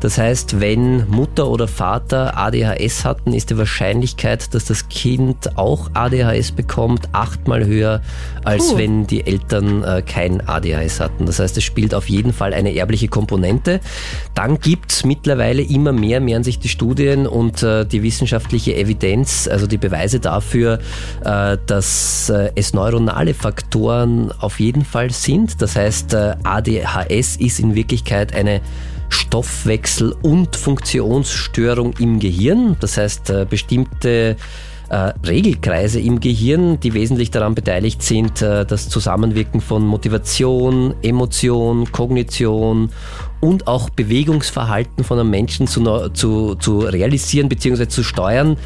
Das heißt, wenn Mutter oder Vater ADHS hatten, ist die Wahrscheinlichkeit, dass das Kind auch ADHS bekommt, achtmal höher, als uh. wenn die Eltern äh, kein ADHS hatten. Das heißt, es spielt auf jeden Fall eine erbliche Komponente. Dann gibt es mittlerweile immer mehr, mehren sich die Studien und äh, die wissenschaftliche Evidenz, also die Beweise dafür, äh, dass äh, es neuronale Faktoren auf jeden Fall sind. Das heißt, äh, ADHS ist in Wirklichkeit eine Stoffwechsel- und Funktionsstörung im Gehirn. Das heißt, bestimmte Regelkreise im Gehirn, die wesentlich daran beteiligt sind, das Zusammenwirken von Motivation, Emotion, Kognition und auch Bewegungsverhalten von einem Menschen zu, zu, zu realisieren bzw. zu steuern,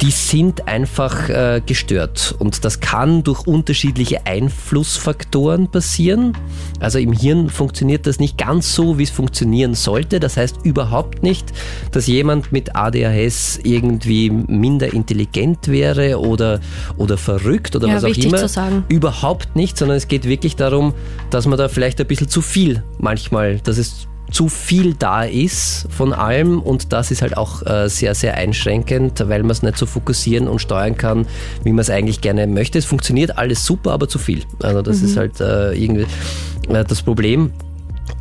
die sind einfach äh, gestört. Und das kann durch unterschiedliche Einflussfaktoren passieren. Also im Hirn funktioniert das nicht ganz so, wie es funktionieren sollte. Das heißt überhaupt nicht, dass jemand mit ADHS irgendwie minder intelligent wäre oder, oder verrückt oder ja, was auch immer. Zu sagen. Überhaupt nicht, sondern es geht wirklich darum, dass man da vielleicht ein bisschen zu viel manchmal, dass es zu viel da ist von allem und das ist halt auch äh, sehr, sehr einschränkend, weil man es nicht so fokussieren und steuern kann, wie man es eigentlich gerne möchte. Es funktioniert alles super, aber zu viel. Also das mhm. ist halt äh, irgendwie äh, das Problem.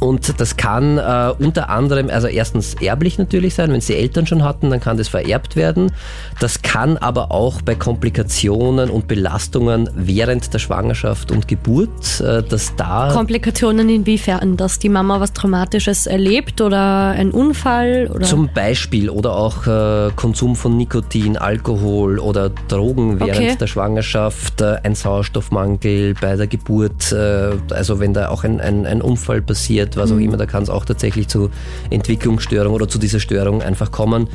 Und das kann äh, unter anderem, also erstens erblich natürlich sein, wenn es die Eltern schon hatten, dann kann das vererbt werden. Das kann aber auch bei Komplikationen und Belastungen während der Schwangerschaft und Geburt, äh, dass da... Komplikationen inwiefern? Dass die Mama was Traumatisches erlebt oder ein Unfall? Oder? Zum Beispiel oder auch äh, Konsum von Nikotin, Alkohol oder Drogen während okay. der Schwangerschaft, äh, ein Sauerstoffmangel bei der Geburt, äh, also wenn da auch ein, ein, ein Unfall passiert was auch mhm. immer, da kann es auch tatsächlich zu Entwicklungsstörungen oder zu dieser Störung einfach kommen.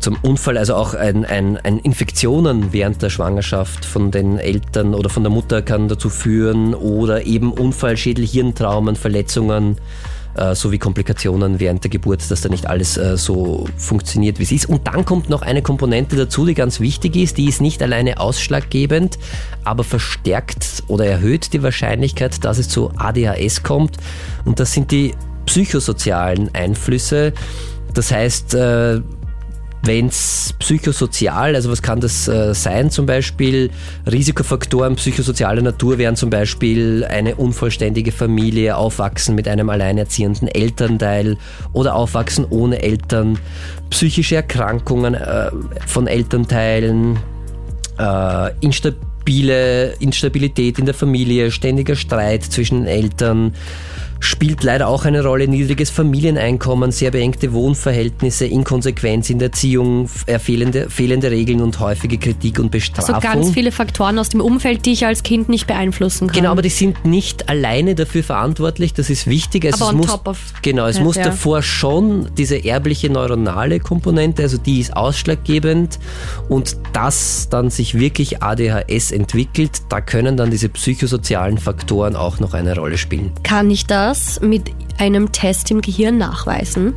Zum Unfall, also auch ein, ein, ein Infektionen während der Schwangerschaft von den Eltern oder von der Mutter kann dazu führen oder eben Unfall, Schädel, Hirntraumen, Verletzungen äh, sowie Komplikationen während der Geburt, dass da nicht alles äh, so funktioniert, wie es ist. Und dann kommt noch eine Komponente dazu, die ganz wichtig ist. Die ist nicht alleine ausschlaggebend, aber verstärkt oder erhöht die Wahrscheinlichkeit, dass es zu ADHS kommt. Und das sind die psychosozialen Einflüsse. Das heißt, äh, wenn es psychosozial, also was kann das äh, sein zum Beispiel? Risikofaktoren psychosozialer Natur wären zum Beispiel eine unvollständige Familie, Aufwachsen mit einem alleinerziehenden Elternteil oder Aufwachsen ohne Eltern, psychische Erkrankungen äh, von Elternteilen, äh, instabile Instabilität in der Familie, ständiger Streit zwischen Eltern, spielt leider auch eine Rolle. Niedriges Familieneinkommen, sehr beengte Wohnverhältnisse, Inkonsequenz in der Erziehung, äh, fehlende, fehlende Regeln und häufige Kritik und Bestrafung. Also ganz viele Faktoren aus dem Umfeld, die ich als Kind nicht beeinflussen kann. Genau, aber die sind nicht alleine dafür verantwortlich. Das ist wichtig. Also aber es on muss, top of genau, es muss ja. davor schon diese erbliche neuronale Komponente, also die ist ausschlaggebend und dass dann sich wirklich ADHS entwickelt, da können dann diese psychosozialen Faktoren auch noch eine Rolle spielen. Kann ich das das mit einem Test im Gehirn nachweisen?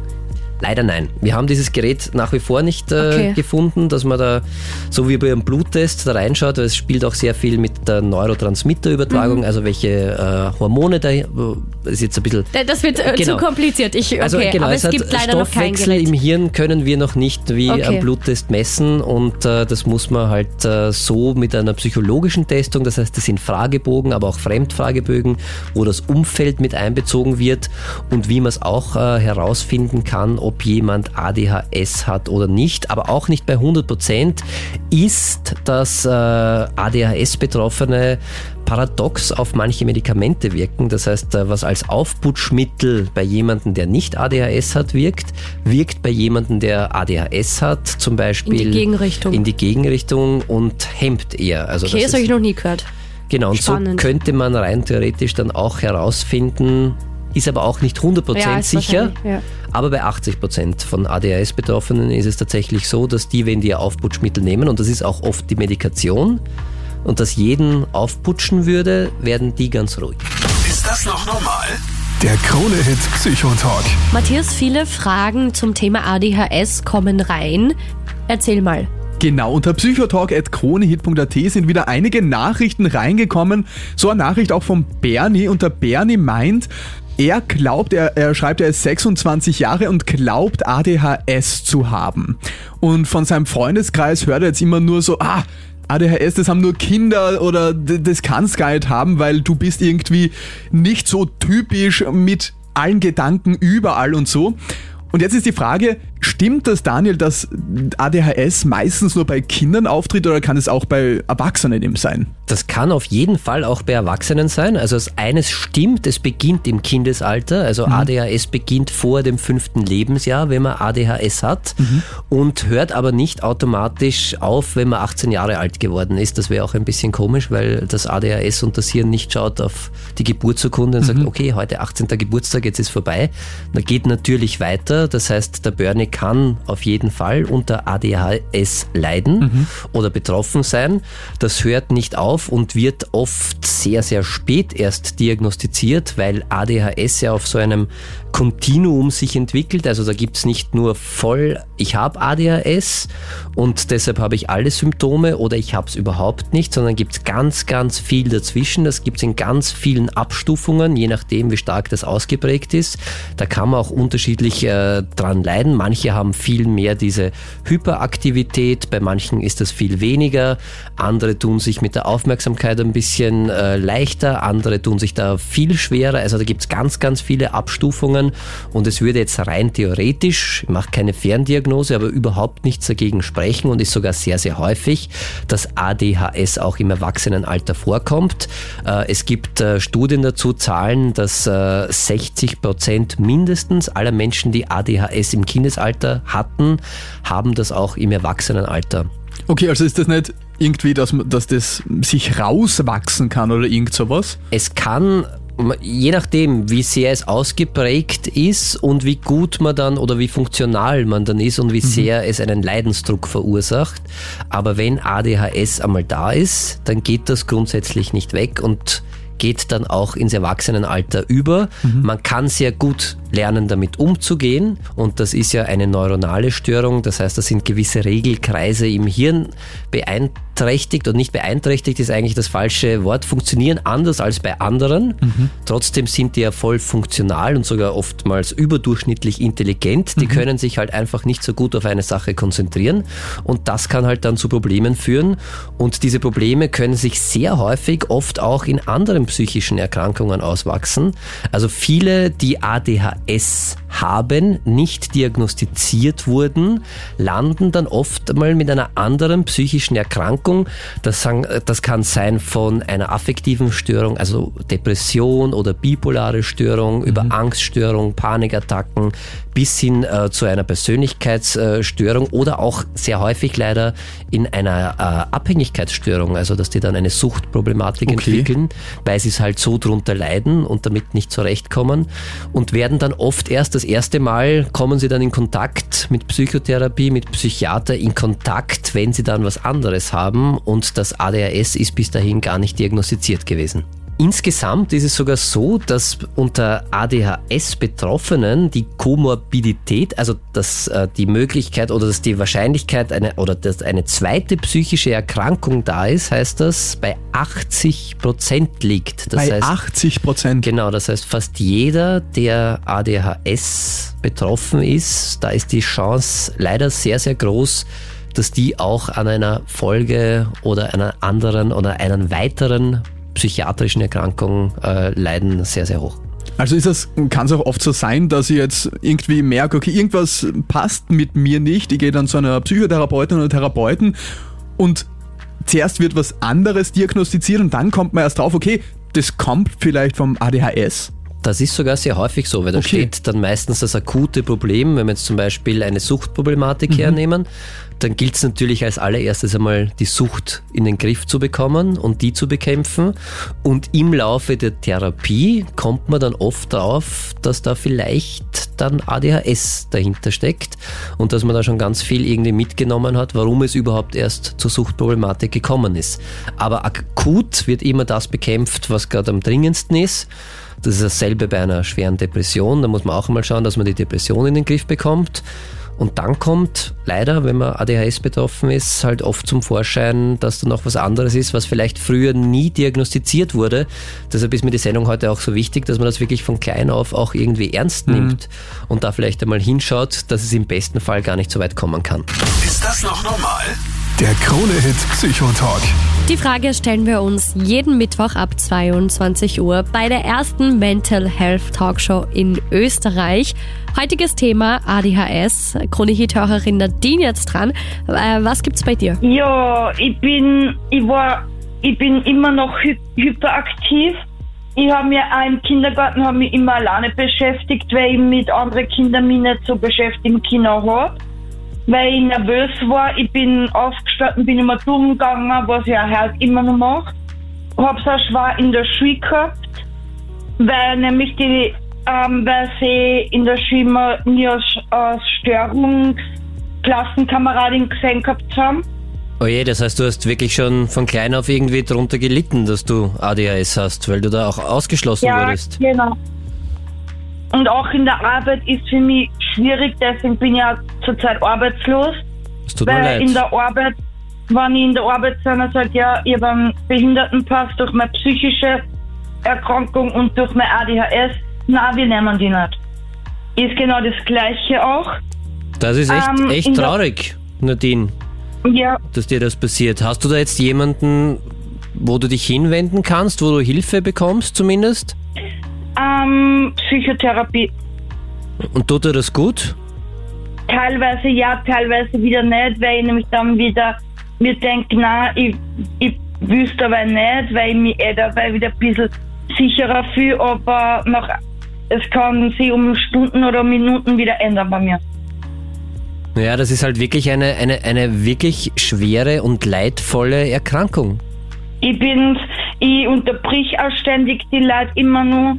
Leider nein. Wir haben dieses Gerät nach wie vor nicht äh, okay. gefunden, dass man da, so wie bei einem Bluttest, da reinschaut, weil es spielt auch sehr viel mit der Neurotransmitterübertragung, mhm. also welche äh, Hormone da, ist jetzt ein bisschen... Das wird äh, genau. zu kompliziert, ich, okay, also, genau, aber es, es gibt leider noch kein Gerät. im Hirn können wir noch nicht wie okay. am Bluttest messen und äh, das muss man halt äh, so mit einer psychologischen Testung, das heißt, das sind Fragebogen, aber auch Fremdfragebögen, wo das Umfeld mit einbezogen wird und wie man es auch äh, herausfinden kann, ob jemand ADHS hat oder nicht, aber auch nicht bei 100 Prozent, ist, dass äh, ADHS-Betroffene paradox auf manche Medikamente wirken. Das heißt, äh, was als Aufputschmittel bei jemandem, der nicht ADHS hat, wirkt, wirkt bei jemandem, der ADHS hat, zum Beispiel in die Gegenrichtung, in die Gegenrichtung und hemmt eher. Also okay, das, das habe ich noch nie gehört. Genau, und Spannend. so könnte man rein theoretisch dann auch herausfinden, ist aber auch nicht 100% Ja, sicher. ja. Aber bei 80% von ADHS-Betroffenen ist es tatsächlich so, dass die, wenn die Aufputschmittel nehmen, und das ist auch oft die Medikation, und das jeden aufputschen würde, werden die ganz ruhig. Ist das noch normal? Der Krone-Hit Psychotalk. Matthias, viele Fragen zum Thema ADHS kommen rein. Erzähl mal. Genau, unter psychotalk.kronehit.at sind wieder einige Nachrichten reingekommen. So eine Nachricht auch von Bernie und der Bernie meint, er glaubt, er, er schreibt, er ist 26 Jahre und glaubt ADHS zu haben. Und von seinem Freundeskreis hört er jetzt immer nur so, ah, ADHS, das haben nur Kinder oder das kannst gar nicht haben, weil du bist irgendwie nicht so typisch mit allen Gedanken überall und so. Und jetzt ist die Frage, stimmt das, Daniel, dass ADHS meistens nur bei Kindern auftritt oder kann es auch bei Erwachsenen eben sein? Das kann auf jeden Fall auch bei Erwachsenen sein. Also das eines stimmt, es beginnt im Kindesalter. Also ADHS beginnt vor dem fünften Lebensjahr, wenn man ADHS hat und hört aber nicht automatisch auf, wenn man 18 Jahre alt geworden ist. Das wäre auch ein bisschen komisch, weil das ADHS und das Hirn nicht schaut auf die Geburtsurkunde und sagt, okay, heute 18. Geburtstag, jetzt ist vorbei. Da geht natürlich weiter. Das heißt, der Bernie kann auf jeden Fall unter ADHS leiden oder betroffen sein. Das hört nicht auf und wird oft sehr, sehr spät erst diagnostiziert, weil ADHS ja auf so einem Kontinuum sich entwickelt. Also da gibt's nicht nur voll, ich habe ADHS und deshalb habe ich alle Symptome oder ich habe es überhaupt nicht, sondern gibt's ganz, ganz viel dazwischen. Das gibt's in ganz vielen Abstufungen, je nachdem, wie stark das ausgeprägt ist. Da kann man auch unterschiedlich äh, dran leiden. Manche haben viel mehr diese Hyperaktivität, bei manchen ist das viel weniger. Andere tun sich mit der Aufmerksamkeit ein bisschen äh, leichter, andere tun sich da viel schwerer. Also da gibt's ganz, ganz viele Abstufungen und es würde jetzt rein theoretisch, ich mache keine Ferndiagnose, aber überhaupt nichts dagegen sprechen und ist sogar sehr, sehr häufig, dass ADHS auch im Erwachsenenalter vorkommt. Äh, es gibt äh, Studien dazu, Zahlen, dass äh, 60 Prozent mindestens aller Menschen, die ADHS im Kindesalter hatten, haben das auch im Erwachsenenalter. Okay, also ist das nicht irgendwie, dass, dass das sich rauswachsen kann oder irgend sowas? Es kann, je nachdem, wie sehr es ausgeprägt ist und wie gut man dann oder wie funktional man dann ist und wie sehr es einen Leidensdruck verursacht. Aber wenn ADHS einmal da ist, dann geht das grundsätzlich nicht weg und geht dann auch ins Erwachsenenalter über. Man kann sehr gut lernen, damit umzugehen. Und das ist ja eine neuronale Störung, das heißt, da sind gewisse Regelkreise im Hirn beeinträchtigt. Und nicht beeinträchtigt ist eigentlich das falsche Wort, funktionieren anders als bei anderen. Trotzdem sind die ja voll funktional und sogar oftmals überdurchschnittlich intelligent. Die können sich halt einfach nicht so gut auf eine Sache konzentrieren. Und das kann halt dann zu Problemen führen. Und diese Probleme können sich sehr häufig oft auch in anderen psychischen Erkrankungen auswachsen. Also viele, die ADHS haben, nicht diagnostiziert wurden, landen dann oft mal mit einer anderen psychischen Erkrankung. Das, das kann sein von einer affektiven Störung, also Depression oder bipolare Störung, über Angststörung, Panikattacken bis hin äh, zu einer Persönlichkeitsstörung oder auch sehr häufig leider in einer äh, Abhängigkeitsstörung, also dass die dann eine Suchtproblematik Okay. entwickeln, weil sie es halt so drunter leiden und damit nicht zurechtkommen und werden dann oft erst das erste Mal, kommen sie dann in Kontakt mit Psychotherapie, mit Psychiater in Kontakt, wenn sie dann was anderes haben und das ADHS ist bis dahin gar nicht diagnostiziert gewesen. Insgesamt ist es sogar so, dass unter ADHS-Betroffenen die Komorbidität, also dass äh, die Möglichkeit oder dass die Wahrscheinlichkeit eine, oder dass eine zweite psychische Erkrankung da ist, heißt das, bei 80 Prozent liegt. Das Bei heißt, 80 Prozent. Genau, das heißt, fast jeder, der ADHS betroffen ist, da ist die Chance leider sehr, sehr groß, dass die auch an einer Folge oder einer anderen oder einer weiteren psychiatrischen Erkrankung äh, leiden, sehr, sehr hoch. Also ist das, kann es auch oft so sein, dass ich jetzt irgendwie merke, okay, irgendwas passt mit mir nicht. Ich gehe dann zu einer Psychotherapeutin oder Therapeuten und zuerst wird was anderes diagnostiziert und dann kommt man erst drauf, okay, das kommt vielleicht vom ADHS. Das ist sogar sehr häufig so, weil da Okay. steht dann meistens das akute Problem, wenn wir jetzt zum Beispiel eine Suchtproblematik Mhm. hernehmen, dann gilt es natürlich als allererstes einmal die Sucht in den Griff zu bekommen und die zu bekämpfen. Und im Laufe der Therapie kommt man dann oft drauf, dass da vielleicht dann ADHS dahinter steckt und dass man da schon ganz viel irgendwie mitgenommen hat, warum es überhaupt erst zur Suchtproblematik gekommen ist. Aber akut wird immer das bekämpft, was gerade am dringendsten ist. Das ist dasselbe bei einer schweren Depression. Da muss man auch mal schauen, dass man die Depression in den Griff bekommt. Und dann kommt leider, wenn man ADHS betroffen ist, halt oft zum Vorschein, dass da noch was anderes ist, was vielleicht früher nie diagnostiziert wurde. Deshalb ist mir die Sendung heute auch so wichtig, dass man das wirklich von klein auf auch irgendwie ernst nimmt und da vielleicht einmal hinschaut, dass es im besten Fall gar nicht so weit kommen kann. Ist das noch normal? Der Krone-Hit Psychotalk. Die Frage stellen wir uns jeden Mittwoch ab 22 Uhr bei der ersten Mental Health Talkshow in Österreich. Heutiges Thema ADHS. Krone-Hit-Hörerin Nadine jetzt dran. Äh, was gibt's bei dir? Ja, ich bin, ich war, ich bin immer noch hy hyperaktiv. Ich habe mir auch im Kindergarten hab mich immer alleine beschäftigt, weil ich mit anderen Kindern mich nicht so beschäftigen können habe. Weil ich nervös war, ich bin aufgestanden, bin immer dumm gegangen, was ich auch heute immer noch mache. Hab's auch schwer in der Schule gehabt, weil nämlich die, ähm, weil sie in der Schule immer nie als, als Störungsklassenkameradin gesehen gehabt haben. Oje, das heißt, du hast wirklich schon von klein auf irgendwie drunter gelitten, dass du ADHS hast, weil du da auch ausgeschlossen Ja, wurdest. genau. Und auch in der Arbeit ist für mich schwierig, deswegen bin ich ja zurzeit arbeitslos. Es tut mir weil leid. in der Arbeit, wenn ich in der Arbeit bin, dann sagt ja, ich habe einen Behindertenpass durch meine psychische Erkrankung und durch mein ADHS. Nein, wir nehmen die nicht. Ist genau das Gleiche auch. Das ist echt, ähm, echt traurig, Nadine, Ja, dass dir das passiert. Hast du da jetzt jemanden, wo du dich hinwenden kannst, wo du Hilfe bekommst zumindest? Ähm, Psychotherapie. Und tut dir das gut? Teilweise ja, teilweise wieder nicht, weil ich nämlich dann wieder mir denke, nein, ich, ich wüsste aber nicht, weil ich mich eh dabei wieder ein bisschen sicherer fühle, aber nach, es kann sich um Stunden oder Minuten wieder ändern bei mir. Ja, das ist halt wirklich eine, eine, eine wirklich schwere und leidvolle Erkrankung. Ich bin, ich unterbrich auch ständig die Leute immer nur,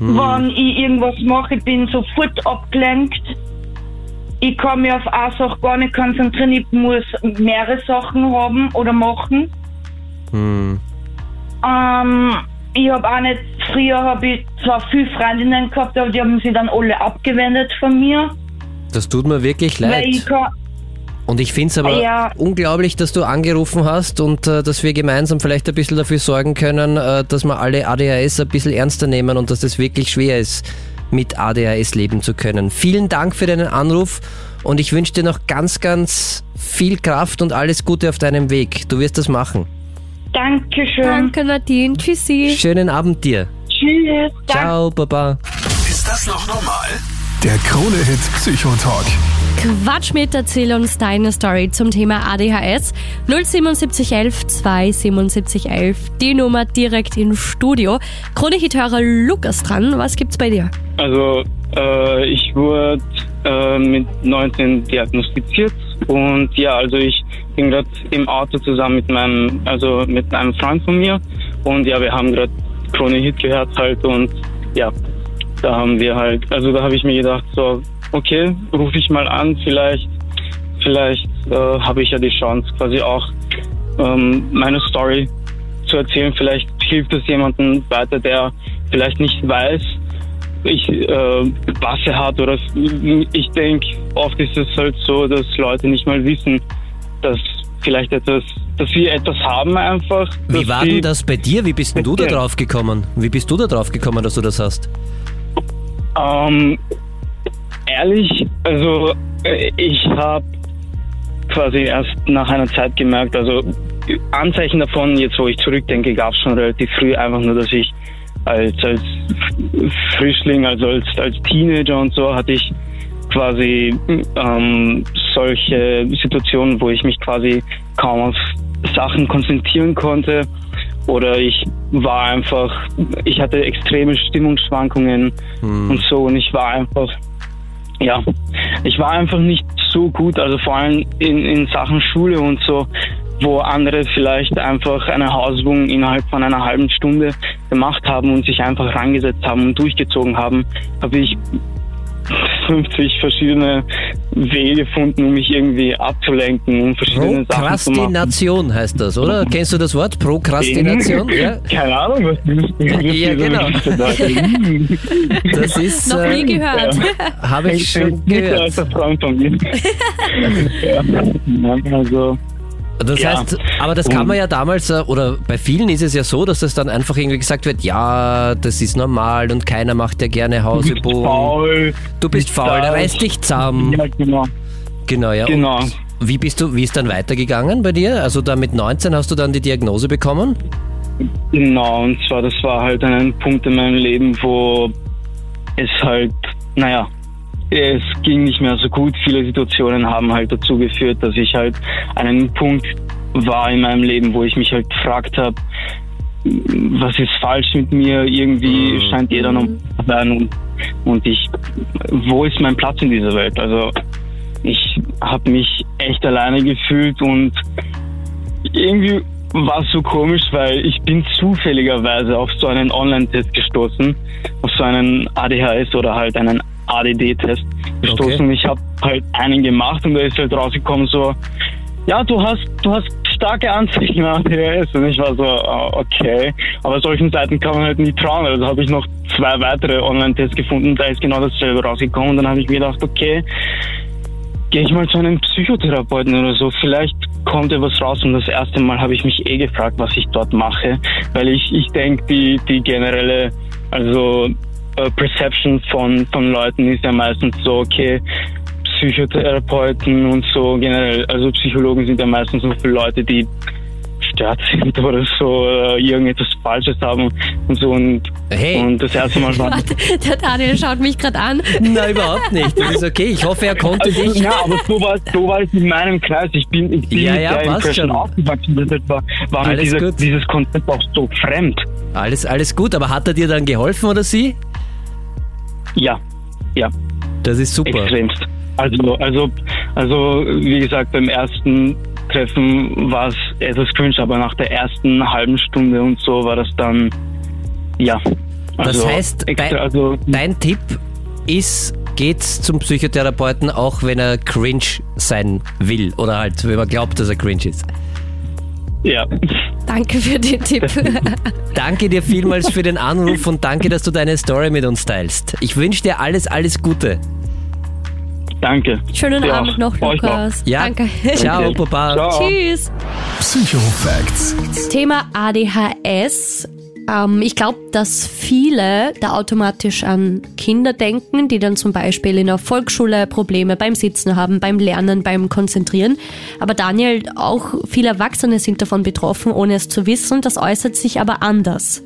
wenn ich irgendwas mache, ich bin sofort abgelenkt. Ich kann mich auf eine Sache gar nicht konzentrieren, ich muss mehrere Sachen haben oder machen. Hm. Ähm, ich habe auch nicht, früher habe ich zwar viele Freundinnen gehabt, aber die haben sich dann alle abgewendet von mir. Das tut mir wirklich Weil leid. ich kann, Und ich finde es aber Ja. unglaublich, dass du angerufen hast und äh, dass wir gemeinsam vielleicht ein bisschen dafür sorgen können, äh, dass wir alle ADHS ein bisschen ernster nehmen und dass das wirklich schwer ist, mit ADHS leben zu können. Vielen Dank für deinen Anruf und ich wünsche dir noch ganz, ganz viel Kraft und alles Gute auf deinem Weg. Du wirst das machen. Dankeschön. Danke Nadine. Tschüssi. Schönen Abend dir. Tschüss. Ciao, Baba. Ist das noch normal? Der Krone-Hit Psychotalk. Quatsch mit, erzähl uns deine Story zum Thema ADHS. 07711 27711, die Nummer direkt im Studio. Krone-Hit-Hörer Lukas dran, was gibt's bei dir? Also äh, ich wurde äh, mit 19 diagnostiziert und ja, also ich bin gerade im Auto zusammen mit meinem, also mit einem Freund von mir und ja, wir haben gerade Krone Hit gehört halt und ja, da haben wir halt, also da habe ich mir gedacht so, okay, rufe ich mal an, vielleicht, vielleicht äh, habe ich ja die Chance quasi auch ähm, meine Story zu erzählen. Vielleicht hilft es jemandem weiter, der vielleicht nicht weiß, ich, äh, was er hat oder ich denke, oft ist es halt so, dass Leute nicht mal wissen, dass vielleicht etwas, dass sie etwas haben einfach. Wie war denn das bei dir? Wie bist denn du da drauf gekommen? Wie bist du da drauf gekommen, dass du das hast? Ähm, ehrlich, also äh, ich habe quasi erst nach einer Zeit gemerkt, also Anzeichen davon, jetzt wo ich zurückdenke, gab es schon relativ früh, einfach nur, dass ich als, als Frischling, also als, als Teenager und so, hatte ich quasi ähm, solche Situationen, wo ich mich quasi kaum auf Sachen konzentrieren konnte. Oder ich war einfach, ich hatte extreme Stimmungsschwankungen und so. Und ich war einfach, ja, ich war einfach nicht so gut, also vor allem in, in Sachen Schule und so, wo andere vielleicht einfach eine Hausübung innerhalb von einer halben Stunde gemacht haben und sich einfach rangesetzt haben und durchgezogen haben, habe ich 50 verschiedene Wege gefunden, um mich irgendwie abzulenken und verschiedene Sachen zu machen. Prokrastination heißt das, oder? Kennst du das Wort? Prokrastination? <laughs> Ja. Keine Ahnung, was das ist. Ja, genau. <laughs> Das ist. Noch nie äh, gehört. Habe ich schon Ein gehört. alter Freund von mir. <laughs> ja, also, Das Ja. heißt, aber das kann man ja damals, äh, oder bei vielen ist es ja so, dass das dann einfach irgendwie gesagt wird, ja, das ist normal und keiner macht ja gerne du bist faul. Du bist faul, das. reiß dich zusammen. Ja, genau. Genau, ja. Genau. Und wie bist du, wie ist dann weitergegangen bei dir? Also da mit 19 hast du dann die Diagnose bekommen? Genau, und zwar, das war halt ein Punkt in meinem Leben, wo es halt, naja, es ging nicht mehr so gut. Viele Situationen haben halt dazu geführt, dass ich halt an einem Punkt war in meinem Leben, wo ich mich halt gefragt habe, was ist falsch mit mir? Irgendwie scheint jeder noch zu sein und, und ich, wo ist mein Platz in dieser Welt? Also ich habe mich echt alleine gefühlt und irgendwie war es so komisch, weil ich bin zufälligerweise auf so einen Online-Test gestoßen, auf so einen ADHS oder halt einen ADD-Test gestoßen. Okay. Ich habe halt einen gemacht und da ist halt rausgekommen so, ja, du hast, du hast starke Anzeichen nach ADHS. Und ich war so, ah, okay. Aber solchen Seiten kann man halt nie trauen. Also habe ich noch zwei weitere Online-Tests gefunden, da ist genau dasselbe rausgekommen. Und dann habe ich mir gedacht, okay, gehe ich mal zu einem Psychotherapeuten oder so. Vielleicht kommt ja was raus. Und das erste Mal habe ich mich eh gefragt, was ich dort mache. Weil ich, ich denke, die, die generelle, also äh, Perception von, von Leuten ist ja meistens so, okay, Psychotherapeuten und so generell, also Psychologen sind ja meistens so für Leute, die gestört sind <laughs> oder so, oder irgendetwas Falsches haben und so. Und, Hey. und das erste Mal <laughs> war Warte, der Daniel schaut mich gerade an. Nein, überhaupt <laughs> nicht. Das ist okay. Ich hoffe, er konnte Also, dich. ja, aber so war, es- so war es in meinem Kreis. Ich bin, ich bin Ja, mit ja, der passt Impression schon. aufgewachsen. Deshalb war, war mir Alles dieser, gut. dieses Konzept auch so fremd. Alles, alles gut, aber hat er dir dann geholfen oder sie? Ja, ja, Das ist super. extremst. Also, also, also, wie gesagt, beim ersten Treffen war es etwas cringe, aber nach der ersten halben Stunde und so war das dann, ja. Das Also, heißt, extra, dein, also, dein Tipp ist, geht's zum Psychotherapeuten, auch wenn er cringe sein will oder halt, wenn man glaubt, dass er cringe ist. Ja. Danke für den Tipp. <laughs> Danke dir vielmals für den Anruf und danke, dass du deine Story mit uns teilst. Ich wünsche dir alles, alles Gute. Danke. Schönen Ja, Abend noch. Lukas. Ja, Danke. ciao, Papa. Ciao. Tschüss. Psychofacts. Thema ADHS. Ähm, ich glaube, dass viele da automatisch an Kinder denken, die dann zum Beispiel in der Volksschule Probleme beim Sitzen haben, beim Lernen, beim Konzentrieren. Aber Daniel, auch viele Erwachsene sind davon betroffen, ohne es zu wissen. Das äußert sich aber anders.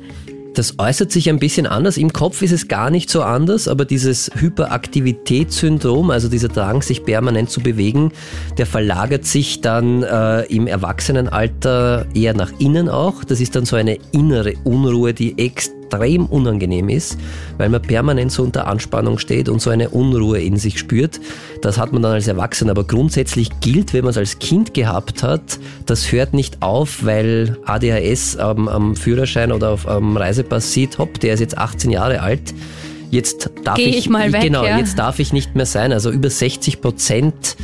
Das äußert sich ein bisschen anders. Im Kopf ist es gar nicht so anders, aber dieses Hyperaktivitätssyndrom, also dieser Drang, sich permanent zu bewegen, der verlagert sich dann äh, im Erwachsenenalter eher nach innen auch. Das ist dann so eine innere Unruhe, die extrem unangenehm ist, weil man permanent so unter Anspannung steht und so eine Unruhe in sich spürt. Das hat man dann als Erwachsener, aber grundsätzlich gilt, wenn man es als Kind gehabt hat, das hört nicht auf, weil ADHS am, am Führerschein oder auf, am Reisepass sieht, hopp, der ist jetzt 18 Jahre alt. Jetzt darf Geh ich, ich mal weg, genau, ja. jetzt darf ich nicht mehr sein. Also über 60 Prozent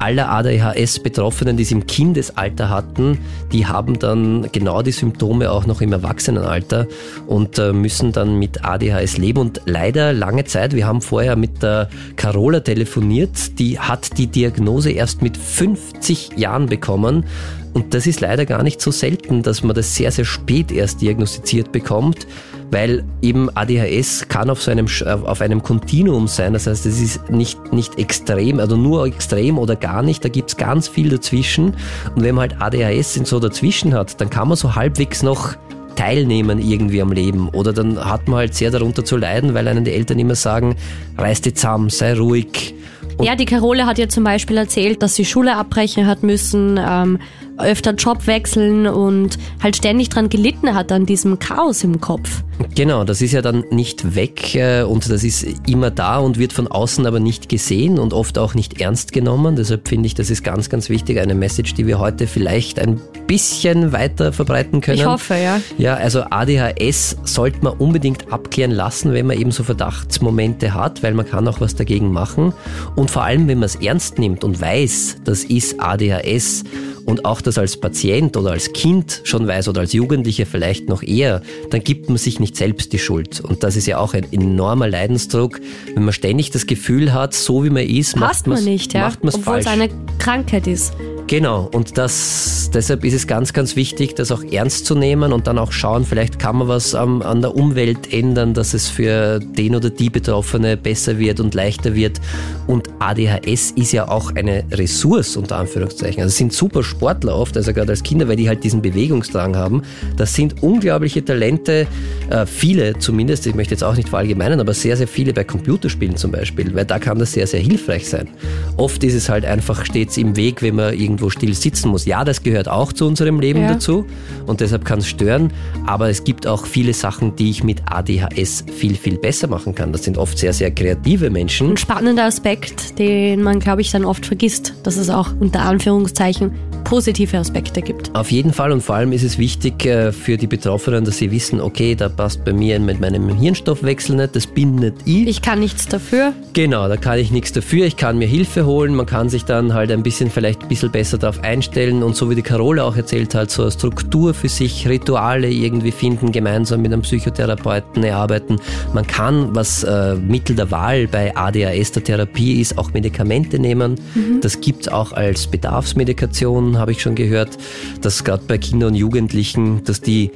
aller ADHS-Betroffenen, die es im Kindesalter hatten, die haben dann genau die Symptome auch noch im Erwachsenenalter und äh, müssen dann mit ADHS leben. Und leider lange Zeit, wir haben vorher mit der Carola telefoniert, die hat die Diagnose erst mit 50 Jahren bekommen. Und das ist leider gar nicht so selten, dass man das sehr, sehr spät erst diagnostiziert bekommt, weil eben ADHS kann auf so einem, auf einem Kontinuum sein. Das heißt, es ist nicht, nicht extrem, also nur extrem oder gar nicht. Da gibt's ganz viel dazwischen. Und wenn man halt ADHS in so dazwischen hat, dann kann man so halbwegs noch teilnehmen irgendwie am Leben. Oder dann hat man halt sehr darunter zu leiden, weil einen die Eltern immer sagen, reiß dich zusammen, sei ruhig. Und Ja, die Carole hat ja zum Beispiel erzählt, dass sie Schule abbrechen hat müssen, ähm, öfter Job wechseln und halt ständig dran gelitten hat an diesem Chaos im Kopf. Genau, das ist ja dann nicht weg äh, und das ist immer da und wird von außen aber nicht gesehen und oft auch nicht ernst genommen. Deshalb finde ich, das ist ganz, ganz wichtig, eine Message, die wir heute vielleicht ein bisschen weiter verbreiten können. Ich hoffe, ja. Ja, also ADHS sollte man unbedingt abklären lassen, wenn man eben so Verdachtsmomente hat, weil man kann auch was dagegen machen. Und vor allem, wenn man es ernst nimmt und weiß, das ist ADHS, und auch das als Patient oder als Kind schon weiß oder als Jugendlicher vielleicht noch eher, dann gibt man sich nicht selbst die Schuld. Und das ist ja auch ein enormer Leidensdruck, wenn man ständig das Gefühl hat, so wie man ist, Passt macht man nicht, ja. macht Obwohl es falsch. eine Krankheit ist. Genau, und das, deshalb ist es ganz, ganz wichtig, das auch ernst zu nehmen und dann auch schauen, vielleicht kann man was am, an der Umwelt ändern, dass es für den oder die Betroffene besser wird und leichter wird. Und ADHS ist ja auch eine Ressource, unter Anführungszeichen. Also es sind super Sportler oft, also gerade als Kinder, weil die halt diesen Bewegungsdrang haben. Das sind unglaubliche Talente, äh, viele zumindest, ich möchte jetzt auch nicht verallgemeinern, aber sehr, sehr viele bei Computerspielen zum Beispiel, weil da kann das sehr, sehr hilfreich sein. Oft ist es halt einfach stets im Weg, wenn man irgendwo still sitzen muss. Ja, das gehört auch zu unserem Leben Ja. dazu und deshalb kann es stören, aber es gibt auch viele Sachen, die ich mit ADHS viel, viel besser machen kann. Das sind oft sehr, sehr kreative Menschen. Ein spannender Aspekt, den man, glaube ich, dann oft vergisst, dass es auch unter Anführungszeichen positive Aspekte gibt. Auf jeden Fall und vor allem ist es wichtig äh, für die Betroffenen, dass sie wissen, okay, da passt bei mir mit meinem Hirnstoffwechsel nicht, das bin nicht ich. Ich kann nichts dafür. Genau, da kann ich nichts dafür, ich kann mir Hilfe holen, man kann sich dann halt ein bisschen vielleicht ein bisschen besser darauf einstellen und so wie die Carola auch erzählt hat, so eine Struktur für sich, Rituale irgendwie finden, gemeinsam mit einem Psychotherapeuten erarbeiten. Man kann, was äh, Mittel der Wahl bei ADHS der Therapie ist, auch Medikamente nehmen. Das gibt es auch als Bedarfsmedikation, habe ich schon gehört, dass gerade bei Kindern und Jugendlichen, dass die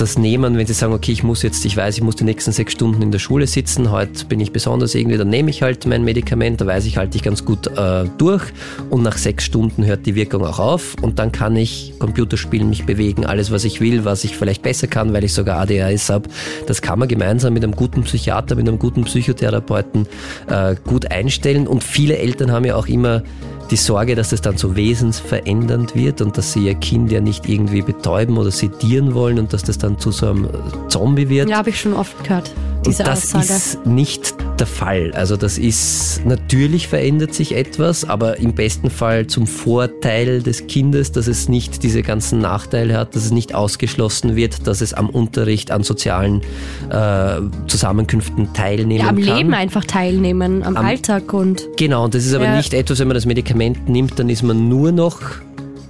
das nehmen, wenn sie sagen, okay, ich muss jetzt, ich weiß, ich muss die nächsten sechs Stunden in der Schule sitzen, heute bin ich besonders irgendwie, dann nehme ich halt mein Medikament, da weiß ich, halte ich ganz gut äh, durch und nach sechs Stunden hört die Wirkung auch auf und dann kann ich Computer spielen, mich bewegen, alles, was ich will, was ich vielleicht besser kann, weil ich sogar ADHS habe, das kann man gemeinsam mit einem guten Psychiater, mit einem guten Psychotherapeuten äh, gut einstellen und viele Eltern haben ja auch immer die Sorge, dass das dann so wesensverändernd wird und dass sie ihr Kind ja nicht irgendwie betäuben oder sedieren wollen und dass das dann zu so einem Zombie wird. Ja, habe ich schon oft gehört, diese und das Aussage. ist nicht der Fall. Also das ist, natürlich verändert sich etwas, aber im besten Fall zum Vorteil des Kindes, dass es nicht diese ganzen Nachteile hat, dass es nicht ausgeschlossen wird, dass es am Unterricht, an sozialen äh, Zusammenkünften teilnehmen ja, am kann. Leben einfach teilnehmen, am, Am- Alltag und Genau, und das ist aber Ja. nicht etwas, wenn man das Medikament nimmt, dann ist man nur noch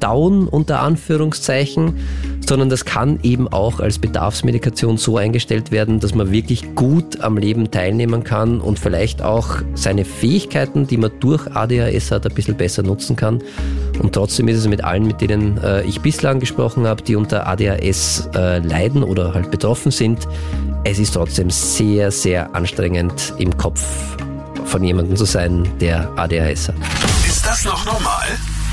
down unter Anführungszeichen, sondern das kann eben auch als Bedarfsmedikation so eingestellt werden, dass man wirklich gut am Leben teilnehmen kann und vielleicht auch seine Fähigkeiten, die man durch ADHS hat, ein bisschen besser nutzen kann. Und trotzdem ist es mit allen, mit denen äh, ich bislang gesprochen habe, die unter ADHS äh, leiden oder halt betroffen sind, es ist trotzdem sehr, sehr anstrengend im Kopf von jemandem zu sein, der ADHS hat. Ist das noch normal?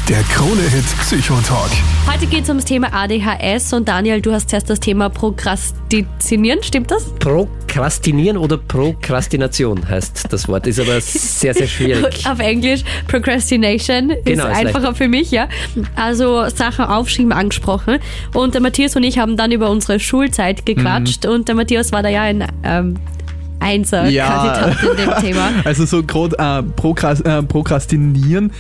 Der Krone-Hit Psychotalk. Heute geht es ums Thema ADHS und Daniel, du hast zuerst das Thema Prokrastinieren, stimmt das? Prokrastinieren oder Prokrastination heißt das Wort, ist aber sehr, sehr schwierig. <laughs> Auf Englisch Procrastination Genau, ist ist einfacher für mich, ja. Also Sachen aufschreiben angesprochen. Und der Matthias und ich haben dann über unsere Schulzeit gequatscht und der Matthias war da ja ein ähm, Einser-Kandidat in dem Thema. <laughs> Also so äh, äh, Prokrastinieren.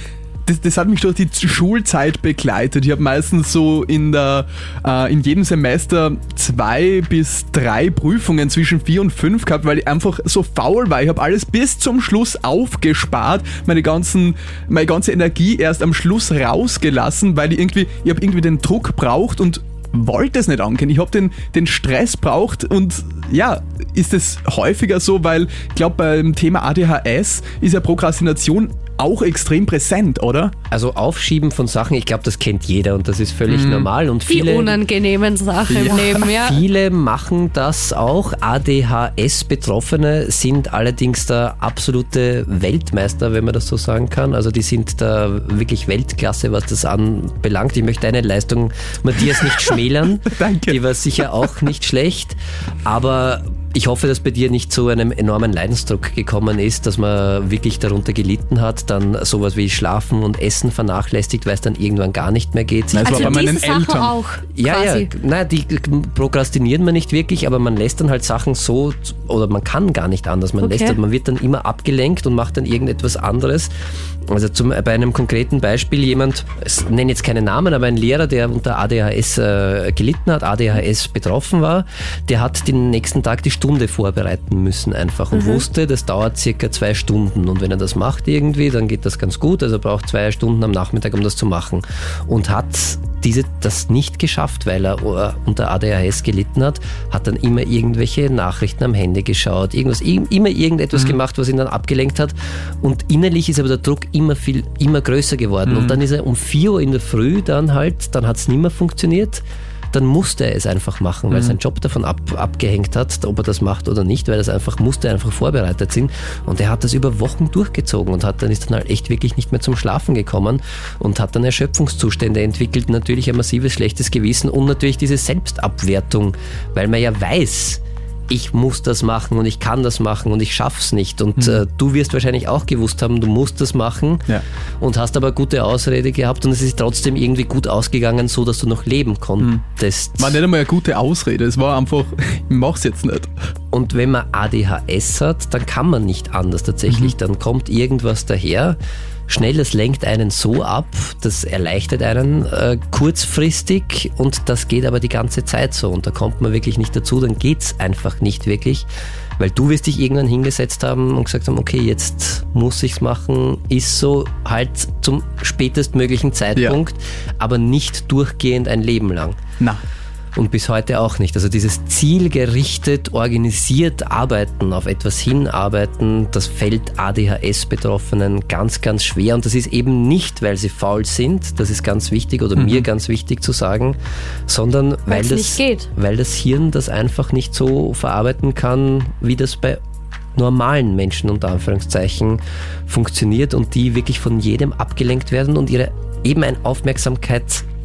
Das, das hat mich durch die Schulzeit begleitet. Ich habe meistens so in, der, äh, in jedem Semester zwei bis drei Prüfungen zwischen vier und fünf gehabt, weil ich einfach so faul war. Ich habe alles bis zum Schluss aufgespart, meine, ganzen, meine ganze Energie erst am Schluss rausgelassen, weil ich irgendwie, ich habe irgendwie den Druck braucht und wollte es nicht angehen. Ich habe den, den Stress braucht und ja, ist es häufiger so, weil ich glaube, beim Thema ADHS ist ja Prokrastination auch extrem präsent, oder? Also Aufschieben von Sachen, ich glaube, das kennt jeder und das ist völlig Mhm. normal und Die viele unangenehmen Sachen im Leben, ja. Viele machen das auch. ADHS-Betroffene sind allerdings der absolute Weltmeister, wenn man das so sagen kann. Also die sind da wirklich Weltklasse, was das anbelangt. Ich möchte deine Leistung, Matthias, nicht <laughs> schmälern. Danke. Die war sicher auch nicht schlecht. Aber Ich hoffe, dass bei dir nicht zu einem enormen Leidensdruck gekommen ist, dass man wirklich darunter gelitten hat, dann sowas wie Schlafen und Essen vernachlässigt, weil es dann irgendwann gar nicht mehr geht. Nein, das also war bei meinen diese Sache Eltern. auch. Ja, quasi. ja, nein, die prokrastinieren man nicht wirklich, aber man lässt dann halt Sachen so, oder man kann gar nicht anders. Man Okay. lässt, halt- man wird dann immer abgelenkt und macht dann irgendetwas anderes. Also zum, bei einem konkreten Beispiel jemand, ich nenne jetzt keine Namen, aber ein Lehrer, der unter ADHS äh, gelitten hat, ADHS betroffen war, der hat den nächsten Tag die Stunde vorbereiten müssen einfach und wusste, das dauert circa zwei Stunden. Und wenn er das macht irgendwie, dann geht das ganz gut, also er braucht zwei Stunden am Nachmittag, um das zu machen. Und hat diese, das nicht geschafft, weil er äh, unter ADHS gelitten hat, hat dann immer irgendwelche Nachrichten am Handy geschaut, irgendwas, im- immer irgendetwas gemacht, was ihn dann abgelenkt hat. Und innerlich ist aber der Druck immer viel, immer größer geworden. Und dann ist er um 4 Uhr in der Früh dann halt, dann hat es nicht mehr funktioniert. Dann musste er es einfach machen, weil sein Job davon ab, abgehängt hat, ob er das macht oder nicht, weil das einfach musste einfach vorbereitet sind. Und er hat das über Wochen durchgezogen und hat dann ist dann halt echt wirklich nicht mehr zum Schlafen gekommen und hat dann Erschöpfungszustände entwickelt, natürlich ein massives schlechtes Gewissen und natürlich diese Selbstabwertung, weil man ja weiß, ich muss das machen und ich kann das machen und ich schaff's nicht. Und äh, du wirst wahrscheinlich auch gewusst haben, du musst das machen Ja. und hast aber gute Ausrede gehabt und es ist trotzdem irgendwie gut ausgegangen, so dass du noch leben konntest. War nicht einmal eine gute Ausrede, es war einfach, <laughs> ich mach's jetzt nicht. Und wenn man ADHS hat, dann kann man nicht anders tatsächlich. Dann kommt irgendwas daher. Schnell, das lenkt einen so ab, das erleichtert einen äh, kurzfristig und das geht aber die ganze Zeit so. Und da kommt man wirklich nicht dazu, dann geht's einfach nicht wirklich, weil du wirst dich irgendwann hingesetzt haben und gesagt haben, okay, jetzt muss ich's machen, ist so halt zum spätestmöglichen Zeitpunkt, aber nicht durchgehend ein Leben lang. Na, Und bis heute auch nicht. Also dieses zielgerichtet, organisiert arbeiten, auf etwas hinarbeiten, das fällt ADHS-Betroffenen ganz, ganz schwer. Und das ist eben nicht, weil sie faul sind, das ist ganz wichtig oder mir ganz wichtig zu sagen, sondern weil das, geht. weil das Hirn das einfach nicht so verarbeiten kann, wie das bei normalen Menschen unter Anführungszeichen funktioniert und die wirklich von jedem abgelenkt werden und ihre eben ein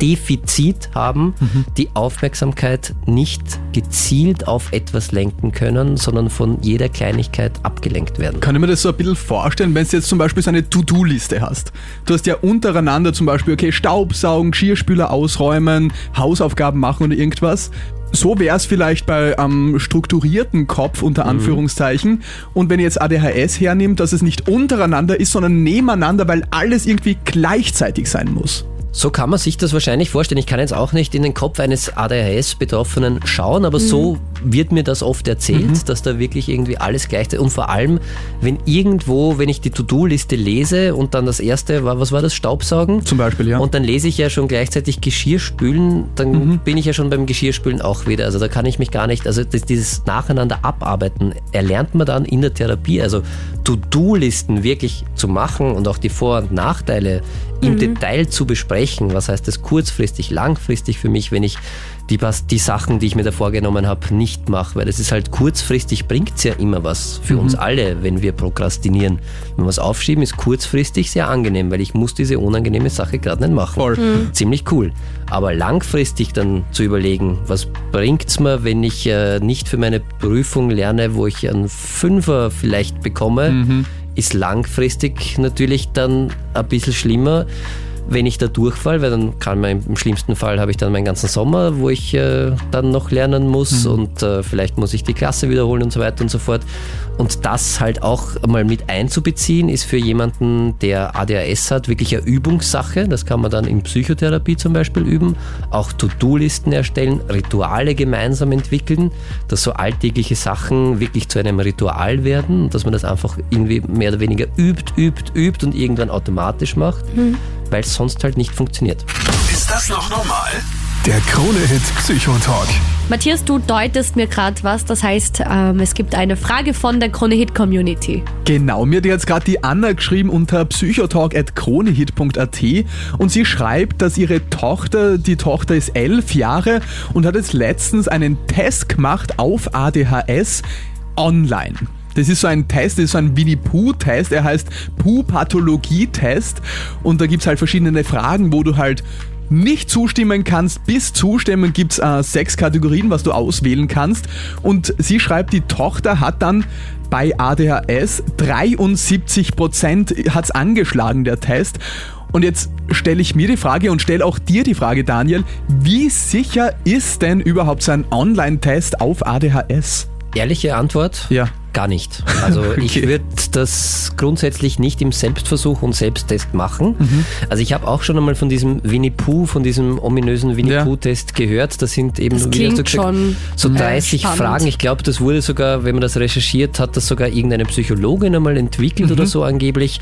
Aufmerksamkeitsdefizit haben, die Aufmerksamkeit nicht gezielt auf etwas lenken können, sondern von jeder Kleinigkeit abgelenkt werden. kann ich mir das so ein bisschen vorstellen, wenn du jetzt zum Beispiel so eine To-Do-Liste hast. Du hast ja untereinander zum Beispiel, okay, Staubsaugen, Geschirrspüler ausräumen, Hausaufgaben machen oder irgendwas. So wäre es vielleicht bei einem strukturierten Kopf unter Anführungszeichen. Und wenn ihr jetzt ADHS hernimmt, dass es nicht untereinander ist, sondern nebeneinander, weil alles irgendwie gleichzeitig sein muss. So kann man sich das wahrscheinlich vorstellen. Ich kann jetzt auch nicht in den Kopf eines ADHS-Betroffenen schauen, aber so wird mir das oft erzählt, dass da wirklich irgendwie alles gleichzeitig und vor allem, wenn irgendwo, wenn ich die To-Do-Liste lese und dann das erste war, was war das, Staubsaugen? Zum Beispiel, ja. Und dann lese ich ja schon gleichzeitig Geschirrspülen, dann bin ich ja schon beim Geschirrspülen auch wieder. Also da kann ich mich gar nicht, also das, dieses Nacheinander abarbeiten erlernt man dann in der Therapie. Also To-Do-Listen wirklich zu machen und auch die Vor- und Nachteile im Detail zu besprechen. Was heißt das kurzfristig, langfristig für mich, wenn ich die, die Sachen, die ich mir da vorgenommen habe, nicht mache. Weil es ist halt kurzfristig bringt es ja immer was für uns alle, wenn wir prokrastinieren. Wenn wir was aufschieben, ist kurzfristig sehr angenehm, weil ich muss diese unangenehme Sache gerade nicht machen. Voll. Ziemlich cool. Aber langfristig dann zu überlegen, was bringt's mir, wenn ich äh, nicht für meine Prüfung lerne, wo ich einen Fünfer vielleicht bekomme, ist langfristig natürlich dann ein bisschen schlimmer, wenn ich da durchfall, weil dann kann man im schlimmsten Fall habe ich dann meinen ganzen Sommer, wo ich äh, dann noch lernen muss und äh, vielleicht muss ich die Klasse wiederholen und so weiter und so fort. Und das halt auch mal mit einzubeziehen, ist für jemanden, der ADHS hat, wirklich eine Übungssache. Das kann man dann in Psychotherapie zum Beispiel üben. Auch To-Do-Listen erstellen, Rituale gemeinsam entwickeln, dass so alltägliche Sachen wirklich zu einem Ritual werden und dass man das einfach irgendwie mehr oder weniger übt, übt, übt und irgendwann automatisch macht, weil es sonst halt nicht funktioniert. Ist das noch normal? Der Krone-Hit Psychotalk. Matthias, du deutest mir gerade was. Das heißt, ähm, es gibt eine Frage von der Krone-Hit-Community. Genau, mir hat jetzt gerade die Anna geschrieben unter psychotalk.kronehit.at und sie schreibt, dass ihre Tochter, die Tochter ist elf Jahre und hat jetzt letztens einen Test gemacht auf ADHS online. Das ist so ein Test, das ist so ein Winnie-Pooh-Test, er heißt Pooh-Pathologie-Test und da gibt's halt verschiedene Fragen, wo du halt nicht zustimmen kannst bis zustimmen, gibt's äh, sechs Kategorien, was du auswählen kannst. Und sie schreibt, die Tochter hat dann bei ADHS 73 Prozent hat's angeschlagen, der Test. Und jetzt stelle ich mir die Frage und stelle auch dir die Frage, Daniel, wie sicher ist denn überhaupt so ein Online-Test auf ADHS? Ehrliche Antwort? Ja. Gar nicht. Also <laughs> Okay. ich würde das grundsätzlich nicht im Selbstversuch und Selbsttest machen. Mhm. Also ich habe auch schon einmal von diesem Winnie Pooh, von diesem ominösen Winnie Ja. Pooh-Test gehört. Das sind eben, Das wie hast du gesagt, schon so äh, 30 spannend. Fragen. Ich glaube, das wurde sogar, wenn man das recherchiert, hat das sogar irgendeine Psychologin einmal entwickelt Mhm. oder so angeblich.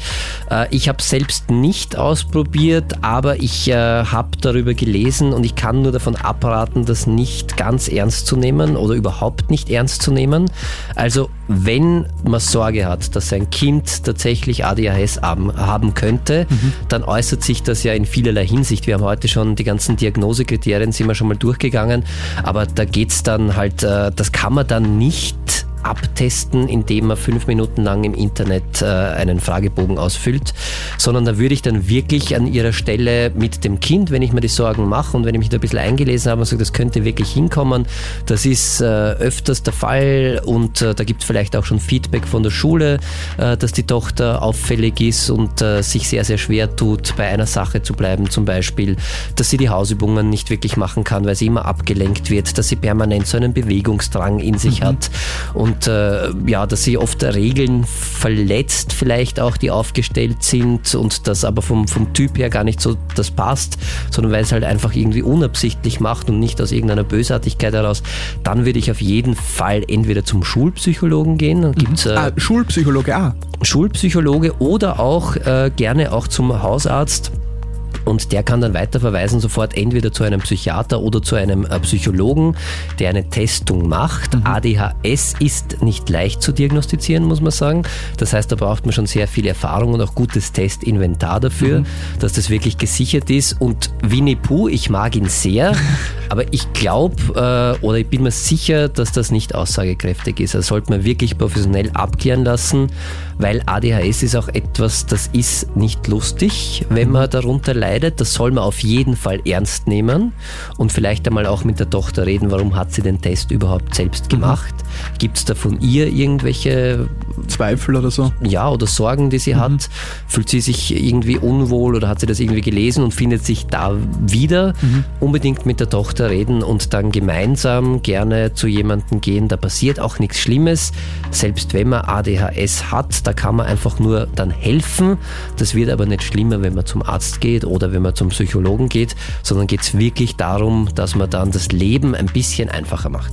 Äh, ich habe selbst nicht ausprobiert, aber ich äh, habe darüber gelesen und ich kann nur davon abraten, das nicht ganz ernst zu nehmen oder überhaupt nicht ernst zu nehmen. Also wenn man Sorge hat, dass sein Kind tatsächlich ADHS haben, haben könnte, dann äußert sich das ja in vielerlei Hinsicht. Wir haben heute schon die ganzen Diagnosekriterien, sind wir schon mal durchgegangen, aber da geht's dann halt, äh, das kann man dann nicht abtesten, indem man fünf Minuten lang im Internet äh, einen Fragebogen ausfüllt, sondern da würde ich dann wirklich an ihrer Stelle mit dem Kind, wenn ich mir die Sorgen mache und wenn ich mich da ein bisschen eingelesen habe und sage, das könnte wirklich hinkommen, das ist äh, öfters der Fall und äh, da gibt es vielleicht auch schon Feedback von der Schule, äh, dass die Tochter auffällig ist und äh, sich sehr, sehr schwer tut, bei einer Sache zu bleiben, zum Beispiel, dass sie die Hausübungen nicht wirklich machen kann, weil sie immer abgelenkt wird, dass sie permanent so einen Bewegungsdrang in sich hat. Und äh, ja, dass sie oft Regeln verletzt, vielleicht auch, die aufgestellt sind und das aber vom, vom Typ her gar nicht so das passt, sondern weil es halt einfach irgendwie unabsichtlich macht und nicht aus irgendeiner Bösartigkeit heraus, dann würde ich auf jeden Fall entweder zum Schulpsychologen gehen, dann gibt's äh, Ah, Schulpsychologe, ah. Schulpsychologe oder auch äh, gerne auch zum Hausarzt. Und der kann dann weiterverweisen sofort entweder zu einem Psychiater oder zu einem äh, Psychologen, der eine Testung macht. ADHS ist nicht leicht zu diagnostizieren, muss man sagen. Das heißt, da braucht man schon sehr viel Erfahrung und auch gutes Testinventar dafür, dass das wirklich gesichert ist. Und Winnie Pooh, ich mag ihn sehr, <laughs> aber ich glaube äh, oder ich bin mir sicher, dass das nicht aussagekräftig ist. Das sollte man wirklich professionell abklären lassen, weil ADHS ist auch etwas, das ist nicht lustig, wenn man darunter leidet. Das soll man auf jeden Fall ernst nehmen und vielleicht einmal auch mit der Tochter reden, warum hat sie den Test überhaupt selbst gemacht? Gibt es da von ihr irgendwelche Zweifel oder so. ja, oder Sorgen, die sie hat? Fühlt sie sich irgendwie unwohl oder hat sie das irgendwie gelesen und findet sich da wieder? Unbedingt mit der Tochter reden und dann gemeinsam gerne zu jemandem gehen. Da passiert auch nichts Schlimmes. Selbst wenn man ADHS hat, da kann man einfach nur dann helfen. Das wird aber nicht schlimmer, wenn man zum Arzt geht oder wenn man zum Psychologen geht, sondern geht es wirklich darum, dass man dann das Leben ein bisschen einfacher macht.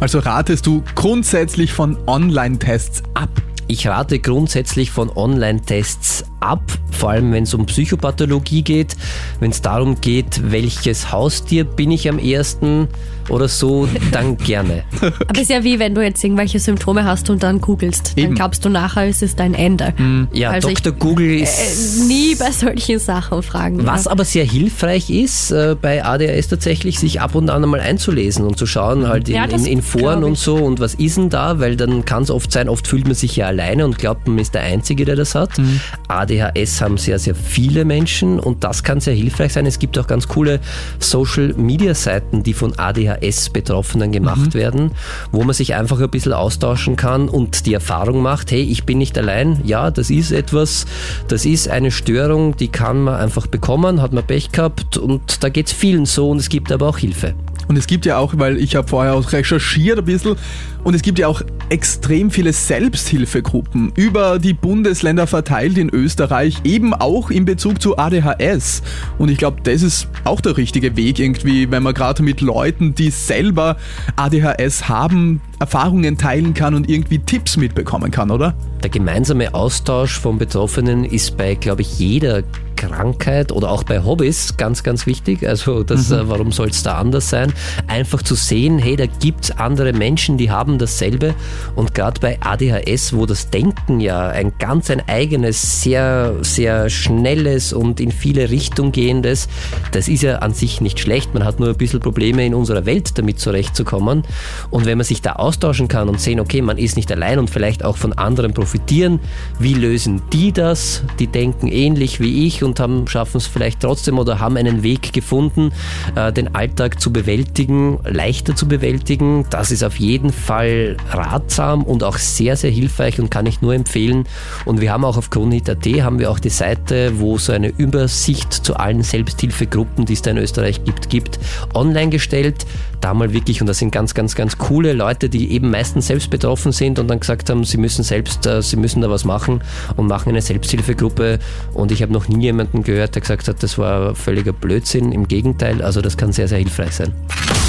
Also ratest du grundsätzlich von Online-Tests ab? Ich rate grundsätzlich von Online-Tests ab, vor allem wenn es um Psychopathologie geht, wenn es darum geht, welches Haustier bin ich am ersten oder so, dann <laughs> gerne. Aber es ist ja wie wenn du jetzt irgendwelche Symptome hast und dann googelst. Eben. Dann glaubst du nachher, es ist dein Ende. Ja, Also ich- Dr. Google Äh, ist... nie bei solchen Sachen fragen. Was ja. aber sehr hilfreich ist, äh, bei ADHS tatsächlich, sich ab und an einmal einzulesen und zu schauen, halt in, Ja, in, in Foren und so und was ist denn da, weil dann kann es oft sein, oft fühlt man sich ja alleine und glaubt, man ist der Einzige, der das hat. Mhm. ADHS haben sehr, sehr viele Menschen und das kann sehr hilfreich sein. Es gibt auch ganz coole Social-Media-Seiten, die von ADHS-Betroffenen gemacht Mhm. werden, wo man sich einfach ein bisschen austauschen kann und die Erfahrung macht, hey, ich bin nicht allein, ja, das ist etwas, das ist eine Störung, die kann man einfach bekommen, hat man Pech gehabt und da geht es vielen so und es gibt aber auch Hilfe. Und es gibt ja auch, weil ich habe vorher auch recherchiert ein bisschen, und es gibt ja auch extrem viele Selbsthilfegruppen über die Bundesländer verteilt in Österreich, eben auch in Bezug zu ADHS. Und ich glaube, das ist auch der richtige Weg irgendwie, wenn man gerade mit Leuten, die selber ADHS haben, Erfahrungen teilen kann und irgendwie Tipps mitbekommen kann, oder? Der gemeinsame Austausch von Betroffenen ist bei, glaube ich, jeder Krankheit oder auch bei Hobbys ganz, ganz wichtig. Also das, äh, warum soll es da anders sein? Einfach zu sehen, hey, da gibt's andere Menschen, die haben dasselbe. Und gerade bei ADHS, wo das Denken ja ein ganz ein eigenes, sehr, sehr schnelles und in viele Richtungen gehendes, das ist ja an sich nicht schlecht. Man hat nur ein bisschen Probleme in unserer Welt damit zurechtzukommen. Und wenn man sich da austauschen kann und sehen, okay, man ist nicht allein und vielleicht auch von anderen profitieren, wie lösen die das? Die denken ähnlich wie ich und und haben schaffen es vielleicht trotzdem oder haben einen Weg gefunden, äh, den Alltag zu bewältigen, leichter zu bewältigen. Das ist auf jeden Fall ratsam und auch sehr, sehr hilfreich und kann ich nur empfehlen. Und wir haben auch auf Kronhit.at haben wir auch die Seite, wo so eine Übersicht zu allen Selbsthilfegruppen, die es da in Österreich gibt, gibt, online gestellt. Da mal wirklich, und das sind ganz, ganz, ganz coole Leute, die eben meistens selbst betroffen sind und dann gesagt haben, sie müssen selbst, äh, sie müssen da was machen und machen eine Selbsthilfegruppe. Und ich habe noch nie jemanden gehört, der gesagt hat, das war völliger Blödsinn. Im Gegenteil, also das kann sehr, sehr hilfreich sein.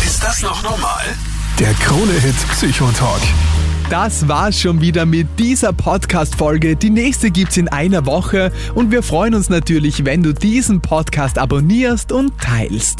Ist das noch normal? Der Krone-Hit Psychotalk. Das war's schon wieder mit dieser Podcast-Folge. Die nächste gibt's in einer Woche und wir freuen uns natürlich, wenn du diesen Podcast abonnierst und teilst.